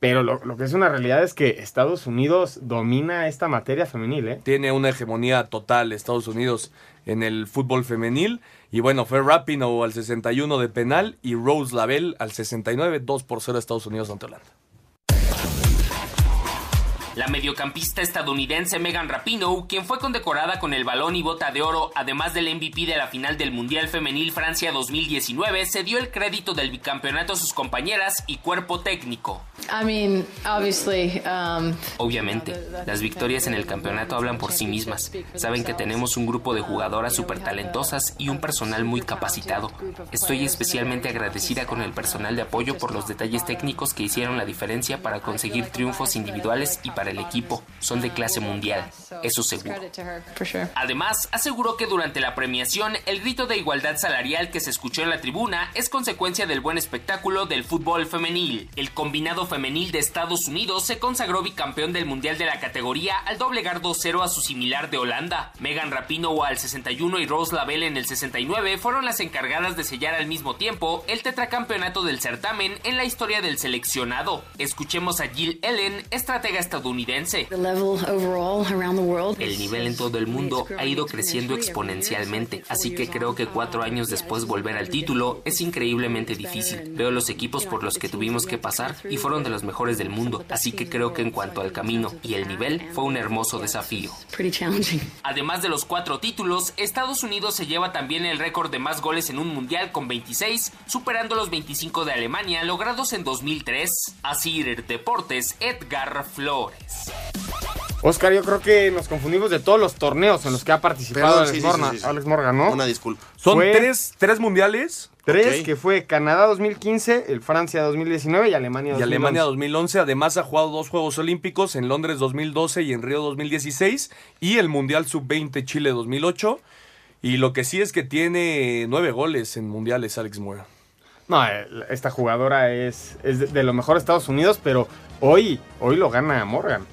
Pero lo, lo que es una realidad es que Estados Unidos domina esta materia femenil, ¿eh? Tiene una hegemonía total Estados Unidos en el fútbol femenil. Y bueno, fue Rapino al 61 de penal y Rose Lavelle al 69, 2 por 0 Estados Unidos ante Holanda. La mediocampista estadounidense Megan Rapinoe, quien fue condecorada con el balón y bota de oro, además del MVP de la final del Mundial Femenil Francia 2019, se dio el crédito del bicampeonato a sus compañeras y cuerpo técnico. I mean, obviously, um, Obviamente, las victorias en el campeonato hablan por sí mismas. Saben que tenemos un grupo de jugadoras súper talentosas y un personal muy capacitado. Estoy especialmente agradecida con el personal de apoyo por los detalles técnicos que hicieron la diferencia para conseguir triunfos individuales y para el equipo. Son de clase mundial, eso seguro. Además, aseguró que durante la premiación el grito de igualdad salarial que se escuchó en la tribuna es consecuencia del buen espectáculo del fútbol femenil. El combinado femenil de Estados Unidos se consagró bicampeón del Mundial de la categoría al doblegar 2-0 a su similar de Holanda. Megan Rapinoe al 61 y Rose Lavelle en el 69 fueron las encargadas de sellar al mismo tiempo el tetracampeonato del certamen en la historia del seleccionado. Escuchemos a Jill Ellen, estratega estadounidense. World. El nivel en todo el mundo ha ido creciendo exponencialmente, así que creo que cuatro años después volver al título es increíblemente difícil. Veo los equipos por los que tuvimos que pasar y fueron de los mejores del mundo, así que creo que en cuanto al camino y el nivel fue un hermoso desafío. Además de los cuatro títulos, Estados Unidos se lleva también el récord de más goles en un mundial con 26, superando los 25 de Alemania logrados en 2003. Así Deportes, Edgar Flores. Oscar, yo creo que nos confundimos de todos los torneos en los que ha participado Perdón, Alex, sí, sí, Morgan, sí, sí, sí. Alex Morgan, ¿no? Una disculpa. Son Fue- tres, tres mundiales, Tres, que fue Canadá 2015, el Francia 2019 y Alemania Y 2011. Alemania 2011, además ha jugado dos Juegos Olímpicos en Londres 2012 y en Río 2016 y el Mundial Sub-20 Chile 2008. Y lo que sí es que tiene nueve goles en mundiales Alex Moore. No, eh, esta jugadora es, es de, lo mejor de Estados Unidos, pero hoy, hoy lo gana Morgan.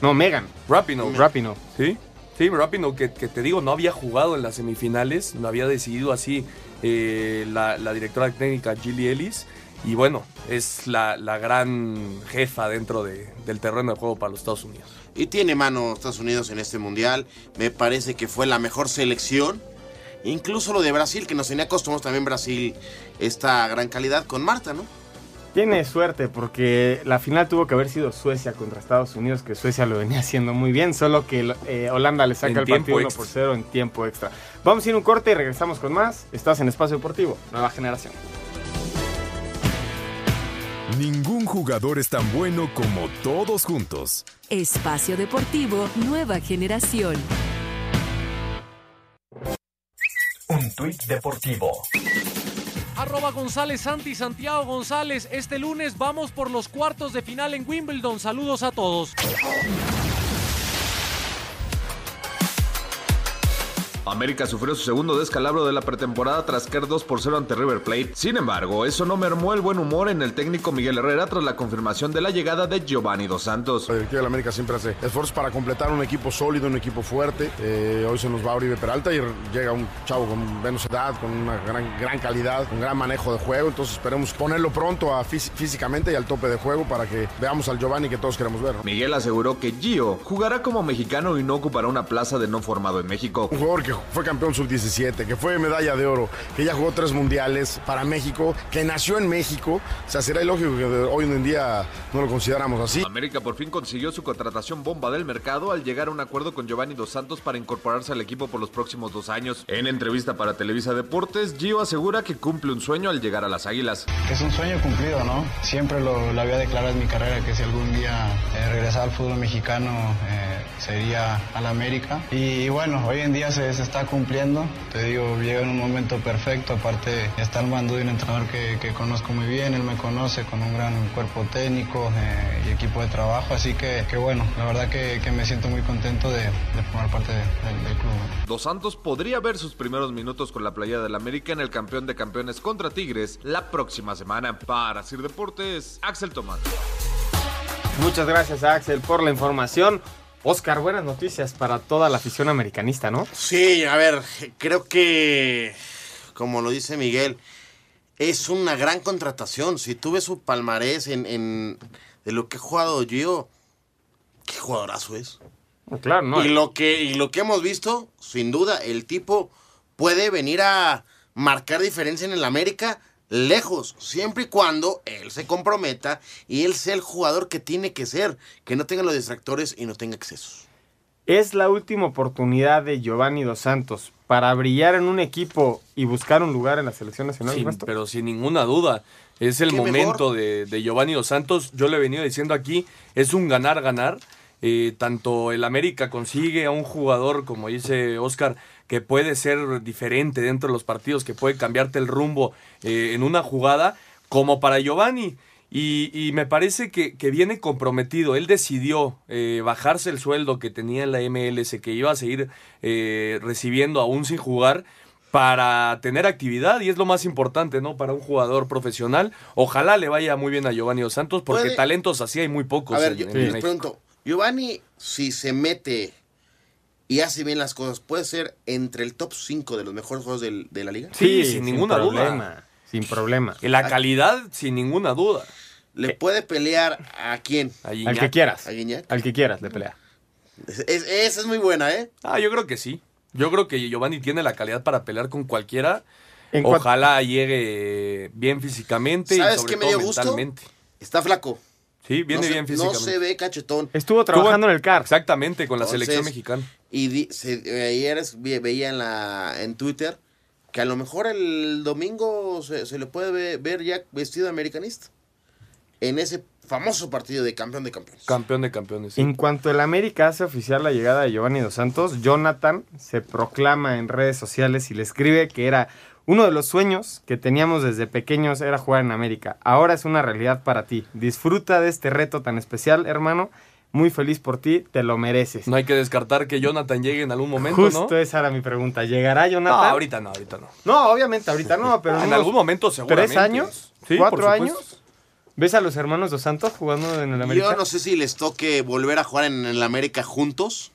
No, Megan. Rapino. Rapino. Sí, sí, Rapino, que, que te digo, no había jugado en las semifinales, lo había decidido así eh, la, la directora técnica Gilly Ellis. Y bueno, es la, la gran jefa dentro de- del terreno de juego para los Estados Unidos. Y tiene mano Estados Unidos en este mundial. Me parece que fue la mejor selección. Incluso lo de Brasil, que nos tenía acostumbrados también Brasil esta gran calidad con Marta, ¿no? Tiene suerte porque la final tuvo que haber sido Suecia contra Estados Unidos, que Suecia lo venía haciendo muy bien, solo que eh, Holanda le saca En el partido 1 extra. por 0 en tiempo extra. Vamos a ir a un corte y regresamos con más. Estás en Espacio Deportivo, nueva generación. Ningún jugador es tan bueno como todos juntos. Espacio Deportivo Nueva Generación. Un tuit deportivo. Arroba González Santi Santiago González. Este lunes vamos por los cuartos de final en Wimbledon. Saludos a todos. América sufrió su segundo descalabro de la pretemporada tras caer 2 por 0 ante River Plate. Sin embargo, eso no mermó el buen humor en el técnico Miguel Herrera tras la confirmación de la llegada de Giovanni Dos Santos. El equipo de la América siempre hace esfuerzos para completar un equipo sólido, un equipo fuerte. Eh, hoy se nos va Oribe Peralta y llega un chavo con menos edad, con una gran, gran calidad, un gran manejo de juego. Entonces esperemos ponerlo pronto a fís- físicamente y al tope de juego para que veamos al Giovanni que todos queremos ver. Miguel aseguró que Gio jugará como mexicano y no ocupará una plaza de no formado en México. Un jugador que fue campeón sub-17, que fue medalla de oro, que ya jugó tres mundiales para México, que nació en México. O sea, será ilógico que hoy en día no lo consideramos así. América por fin consiguió su contratación bomba del mercado al llegar a un acuerdo con Giovanni Dos Santos para incorporarse al equipo por los próximos dos años. En entrevista para Televisa Deportes, Gio asegura que cumple un sueño al llegar a las Águilas. Es un sueño cumplido, ¿no? Siempre lo, lo había declarado en mi carrera que si algún día eh, regresaba al fútbol mexicano eh, sería al América. Y, bueno, hoy en día se, se está cumpliendo. Te digo, llega en un momento perfecto. Aparte, está al mando de un entrenador que, que conozco muy bien. Él me conoce con un gran cuerpo técnico eh, y equipo de trabajo. Así que, que bueno, la verdad que, que me siento muy contento de, de formar parte de- del- del club. Dos Santos podría ver sus primeros minutos con la playa del América en el campeón de campeones contra Tigres la próxima semana. Para Sir Deportes, Axel Tomás. Muchas gracias a Axel por la información. Oscar, buenas noticias para toda la afición americanista, ¿no? Sí, a ver, creo que, como lo dice Miguel, es una gran contratación. Si tú ves su palmarés en, en- de lo que ha jugado Gio, qué jugadorazo es. Claro, no. Y lo que, y lo que hemos visto, sin duda, el tipo puede venir a marcar diferencia en el América lejos, siempre y cuando él se comprometa y él sea el jugador que tiene que ser, que no tenga los distractores y no tenga excesos. Es la última oportunidad de Giovanni Dos Santos para brillar en un equipo y buscar un lugar en la selección nacional. Sí, Ernesto? pero sin ninguna duda. Es el momento de, de Giovanni Dos Santos. Yo le he venido diciendo aquí, es un ganar-ganar. Eh, tanto el América consigue a un jugador, como dice Oscar, que puede ser diferente dentro de los partidos, que puede cambiarte el rumbo eh, en una jugada, como para Giovanni. Y, y me parece que, que viene comprometido. Él decidió eh, bajarse el sueldo que tenía en la MLS, que iba a seguir eh, recibiendo aún sin jugar, para tener actividad y es lo más importante, ¿no? Para un jugador profesional. Ojalá le vaya muy bien a Giovanni Dos Santos porque Puede- talentos así hay muy pocos. A ver, en- yo en les pregunto, Giovanni, si se mete y hace bien las cosas, ¿puede ser entre el top 5 de los mejores juegos del- de la liga? Sí, sin ninguna problema, duda. Sin problema. Y la calidad, sin ninguna duda. ¿Le puede pelear a quién? Al que quieras. ¿A Guiñac? Al que quieras le pelea. Es- es- esa es muy buena, ¿eh? Ah, yo creo que sí. Yo creo que Giovanni tiene la calidad para pelear con cualquiera. En Ojalá llegue bien físicamente y ¿Sabes sobre qué me todo dio gusto? mentalmente. Está flaco. Sí, viene no se- bien No físicamente. se ve cachetón. Estuvo trabajando en el CAR. Exactamente, con la selección mexicana. Y di- se- ayer es- ve- veía en, la, en Twitter que a lo mejor el domingo se, se le puede ve- ver ya vestido americanista. En ese famoso partido de campeón de campeones. Campeón de campeones. sí. En cuanto el América hace oficial la llegada de Giovanni Dos Santos, Jonathan se proclama en redes sociales y le escribe que era Uno de los sueños que teníamos desde pequeños era jugar en América. Ahora es una realidad para ti. Disfruta de este reto tan especial, hermano. Muy feliz por ti, te lo mereces. No hay que descartar que Jonathan llegue en algún momento, Justo ¿no? esa era mi pregunta. ¿Llegará Jonathan? No, ahorita no, ahorita no. No, obviamente ahorita no, pero En algún momento seguramente. ¿Tres años? Sí, ¿Cuatro años? ¿Ves a los hermanos Dos Santos jugando en el América? Yo no sé si les toque volver a jugar en el América juntos,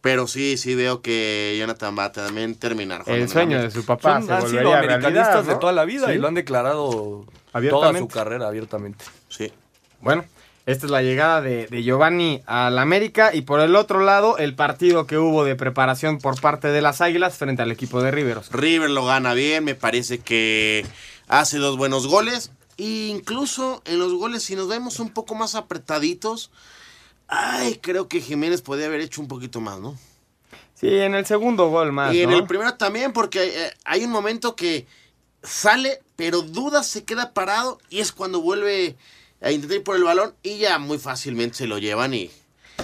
pero sí, sí veo que Jonathan va a también terminar. El sueño de su papá Son- se han sido americanistas realidad, de toda la vida Sí. y lo han declarado toda su carrera abiertamente. Sí. Bueno, esta es la llegada de, de Giovanni al América y por el otro lado el partido que hubo de preparación por parte de las Águilas frente al equipo de Riveros. River lo gana bien, me parece que hace dos buenos goles. E incluso en los goles, si nos vemos un poco más apretaditos, ay, creo que Jiménez podría haber hecho un poquito más, ¿no? Sí, en el segundo gol más. y en ¿no? el primero también, porque eh, hay un momento que sale, pero duda, se queda parado y es cuando vuelve a intentar ir por el balón y ya muy fácilmente se lo llevan y,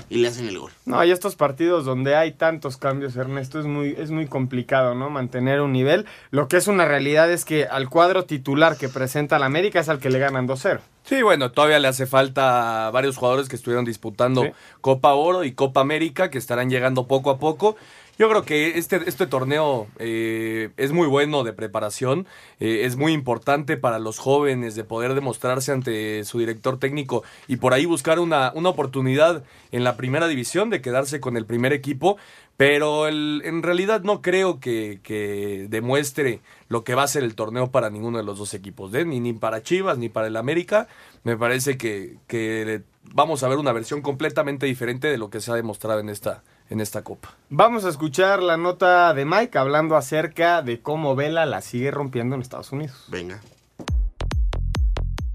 y le hacen el gol. No, y estos partidos donde hay tantos cambios, Ernesto, es muy, es muy complicado, ¿no? Mantener un nivel. Lo que es una realidad es que al cuadro titular que presenta la América es al que le ganan 2-0. Sí, bueno, todavía le hace falta a varios jugadores que estuvieron disputando Sí. Copa Oro y Copa América, que estarán llegando poco a poco. Yo creo que este, este torneo eh, es muy bueno de preparación, eh, es muy importante para los jóvenes de poder demostrarse ante su director técnico y por ahí buscar una, una oportunidad en la primera división de quedarse con el primer equipo, pero el- en realidad no creo que, que demuestre lo que va a ser el torneo para ninguno de los dos equipos, ¿eh? ni, ni para Chivas ni para el América. Me parece que, que vamos a ver una versión completamente diferente de lo que se ha demostrado en esta, en esta copa. Vamos a escuchar la nota de Mike hablando acerca de cómo Vela la sigue rompiendo en Estados Unidos. Venga.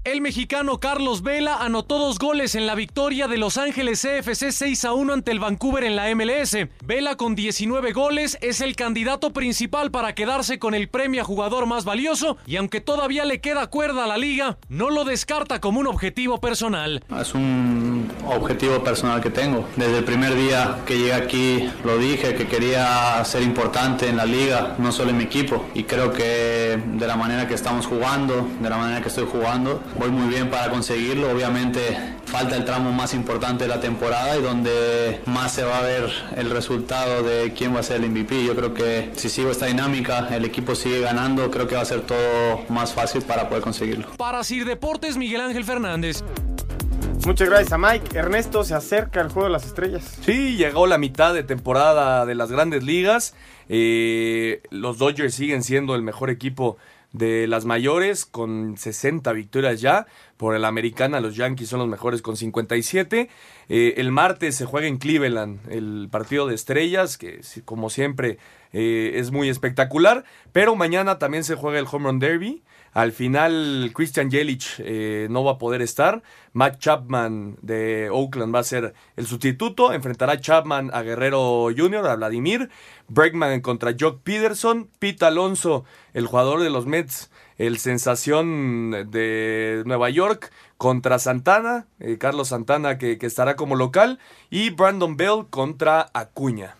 El mexicano Carlos Vela anotó dos goles en la victoria de Los Ángeles CFC 6 a 1 ante el Vancouver en la MLS. Vela con 19 goles es el candidato principal para quedarse con el premio a jugador más valioso y aunque todavía le queda cuerda a la liga, no lo descarta como un objetivo personal. Es un objetivo personal que tengo. Desde el primer día que llegué aquí lo dije que quería ser importante en la liga, no solo en mi equipo. Y creo que de la manera que estamos jugando, de la manera que estoy jugando, voy muy bien para conseguirlo. Obviamente falta el tramo más importante de la temporada y donde más se va a ver el resultado de quién va a ser el MVP. Yo creo que si sigo esta dinámica, el equipo sigue ganando, creo que va a ser todo más fácil para poder conseguirlo. Para Sir Deportes, Miguel Ángel Fernández. Muchas gracias a Mike. Ernesto se acerca al juego de las estrellas. Sí, llegó la mitad de temporada de las grandes ligas. Eh, los Dodgers siguen siendo el mejor equipo de las mayores con 60 victorias ya. Por el americana, los Yankees son los mejores con 57. Eh, el martes se juega en Cleveland el partido de estrellas, que como siempre eh, es muy espectacular. Pero mañana también se juega el Home Run Derby. Al final, Christian Yelich eh, no va a poder estar. Matt Chapman de Oakland va a ser el sustituto. Enfrentará Chapman a Guerrero Jr., a Vladimir. Bregman contra Jock Peterson. Pete Alonso, el jugador de los Mets, el sensación de Nueva York, contra Santana. eh, Carlos Santana que, que estará como local. Y Brandon Bell contra Acuña.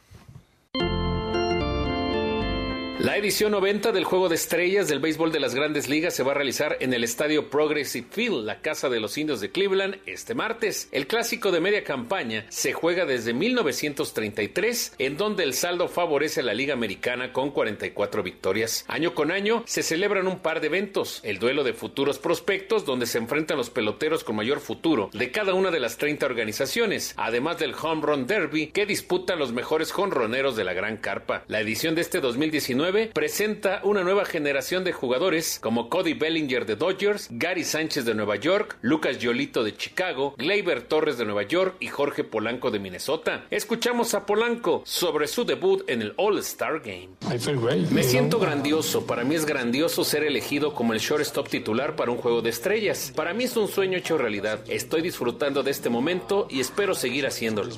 La edición 90 del Juego de Estrellas del béisbol de las grandes ligas se va a realizar en el estadio Progressive Field, la casa de los indios de Cleveland, este martes. El clásico de media campaña se juega desde 1933, en donde el saldo favorece a la Liga Americana con 44 victorias. Año con año se celebran un par de eventos, el duelo de futuros prospectos, donde se enfrentan los peloteros con mayor futuro de cada una de las 30 organizaciones, además del Home Run Derby, que disputan los mejores jonroneros de la Gran Carpa. La edición de este 2019 presenta una nueva generación de jugadores como Cody Bellinger de Dodgers, Gary Sánchez de Nueva York, Lucas Giolito de Chicago, Gleyber Torres de Nueva York y Jorge Polanco de Minnesota. Escuchamos a Polanco sobre su debut en el All-Star Game. Me siento grandioso. Para mí es grandioso ser elegido como el shortstop titular para un juego de estrellas. Para mí es un sueño hecho realidad. Estoy disfrutando de este momento y espero seguir haciéndolo.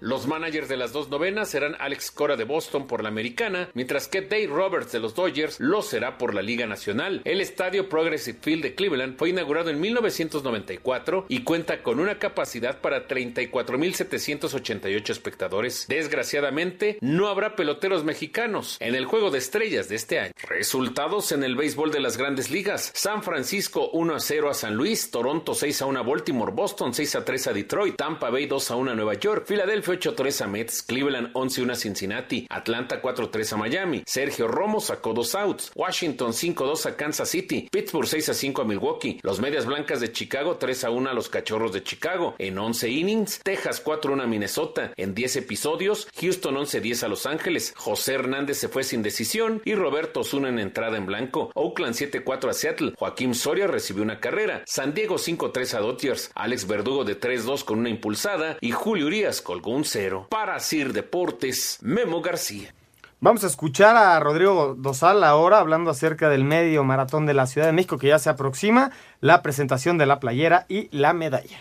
Los managers de las dos novenas serán Alex Cora de Boston por la americana mientras que Dave Roberts de los Dodgers lo será por la Liga Nacional. El estadio Progressive Field de Cleveland fue inaugurado en 1994 y cuenta con una capacidad para 34.788 espectadores. Desgraciadamente, no habrá peloteros mexicanos en el juego de estrellas de este año. Resultados en el béisbol de las grandes ligas. San Francisco 1 a 0 a San Luis, Toronto 6 a 1 a Baltimore, Boston 6 a 3 a Detroit, Tampa Bay 2 a 1 a Nueva York, Filadelfia 8 a 3 a Mets, Cleveland 11 a 1 a Cincinnati, Atlanta 4 a 3 a Miami, Sergio Romo sacó dos outs, Washington 5 a 2 a Kansas City, Pittsburgh 6 a 5 a Milwaukee, los Medias Blancas de Chicago 3 a 1 a los Cachorros de Chicago, en 11 innings, Texas 4 a 1 a Minnesota, en 10 episodios, Houston 11 a 10 a Los Ángeles, José Hernández se fue sin decisión y Roberto Osuna en entrada en blanco, Oakland 7 4 a Seattle, Joaquín Soria recibió una carrera, San Diego 5 3 a Dodgers, Alex Verdugo de 3 2 con una impulsada y Julio Urias colgó un cero. Para Sir Deportes, Memo García. Vamos a escuchar a Rodrigo Dosal ahora hablando acerca del medio maratón de la Ciudad de México que ya se aproxima, la presentación de la playera y la medalla.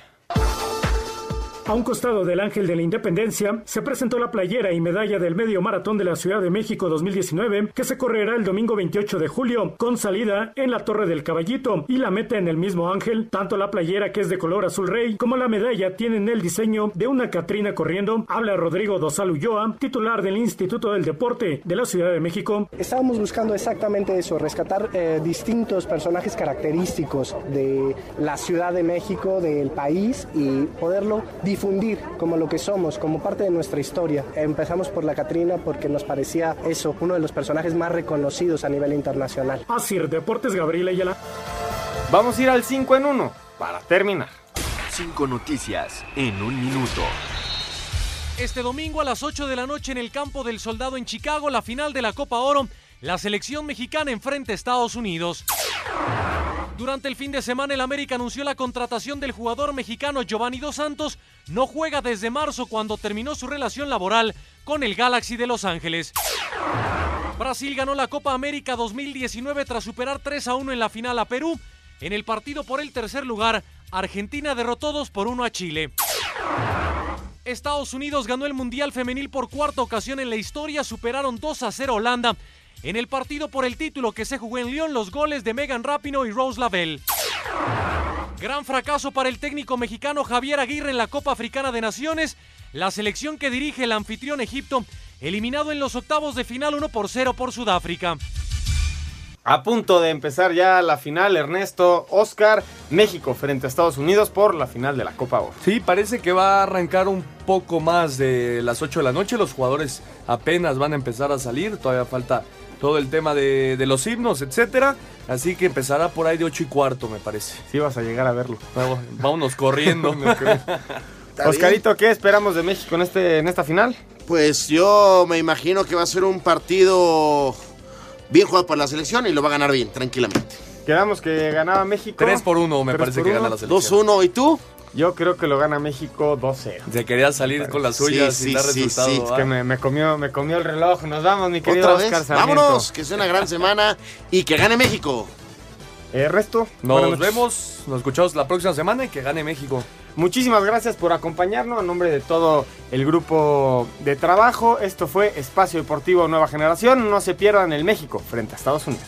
A un costado del Ángel de la Independencia se presentó la playera y medalla del Medio Maratón de la Ciudad de México 2019 que se correrá el domingo 28 de julio con salida en la Torre del Caballito y la meta en el mismo Ángel. Tanto la playera que es de color azul rey como la medalla tienen el diseño de una Catrina corriendo. Habla Rodrigo Dosal Ulloa, titular del Instituto del Deporte de la Ciudad de México. Estábamos buscando exactamente eso, rescatar eh, distintos personajes característicos de la Ciudad de México, del país y poderlo difundir como lo que somos, como parte de nuestra historia. Empezamos por la Catrina porque nos parecía eso, uno de los personajes más reconocidos a nivel internacional. Así, Deportes Gabriela Ayala. Vamos a ir al 5 en 1 para terminar. Cinco noticias en un minuto. Este domingo a las 8 de la noche en el campo del Soldado en Chicago, la final de la Copa Oro, la selección mexicana enfrenta a Estados Unidos. Durante el fin de semana el América anunció la contratación del jugador mexicano Giovanni Dos Santos. No juega desde marzo cuando terminó su relación laboral con el Galaxy de Los Ángeles. Brasil ganó la Copa América 2019 tras superar 3 a 1 en la final a Perú. En el partido por el tercer lugar, Argentina derrotó 2 por 1 a Chile. Estados Unidos ganó el Mundial Femenil por cuarta ocasión en la historia, superaron 2 a 0 Holanda. En el partido por el título que se jugó en Lyon, los goles de Megan Rapino y Rose Lavelle. Gran fracaso para el técnico mexicano Javier Aguirre en la Copa Africana de Naciones. La selección que dirige el anfitrión Egipto, eliminado en los octavos de final 1 por 0 por Sudáfrica. A punto de empezar ya la final, Ernesto, Oscar, México frente a Estados Unidos por la final de la Copa Oro. Sí, parece que va a arrancar un poco más de las 8 de la noche. Los jugadores apenas van a empezar a salir. Todavía falta todo el tema de, de los himnos, etcétera. Así que empezará por ahí de 8 y cuarto, me parece. Sí, vas a llegar a verlo. Vamos- Vámonos corriendo. Oscarito, ¿qué esperamos de México en, este, en esta final? Pues yo me imagino que va a ser un partido bien jugado por la selección y lo va a ganar bien, tranquilamente. Quedamos que ganaba México. 3 por 1 me parece que uno. gana la selección. 2-1, ¿y tú? Yo creo que lo gana México 2-0. Se quería salir con las suyas Sí, sin sí, dar resultado. sí. Que me, me comió, me comió el reloj. Nos vamos, mi querido ¿Otra Oscar vez? Sarmiento. Vámonos, que sea una gran semana y que gane México. Eh, resto. Nos vemos, nos escuchamos la próxima semana y que gane México. Muchísimas gracias por acompañarnos. A nombre de todo el grupo de trabajo, esto fue Espacio Deportivo Nueva Generación. No se pierdan el México frente a Estados Unidos.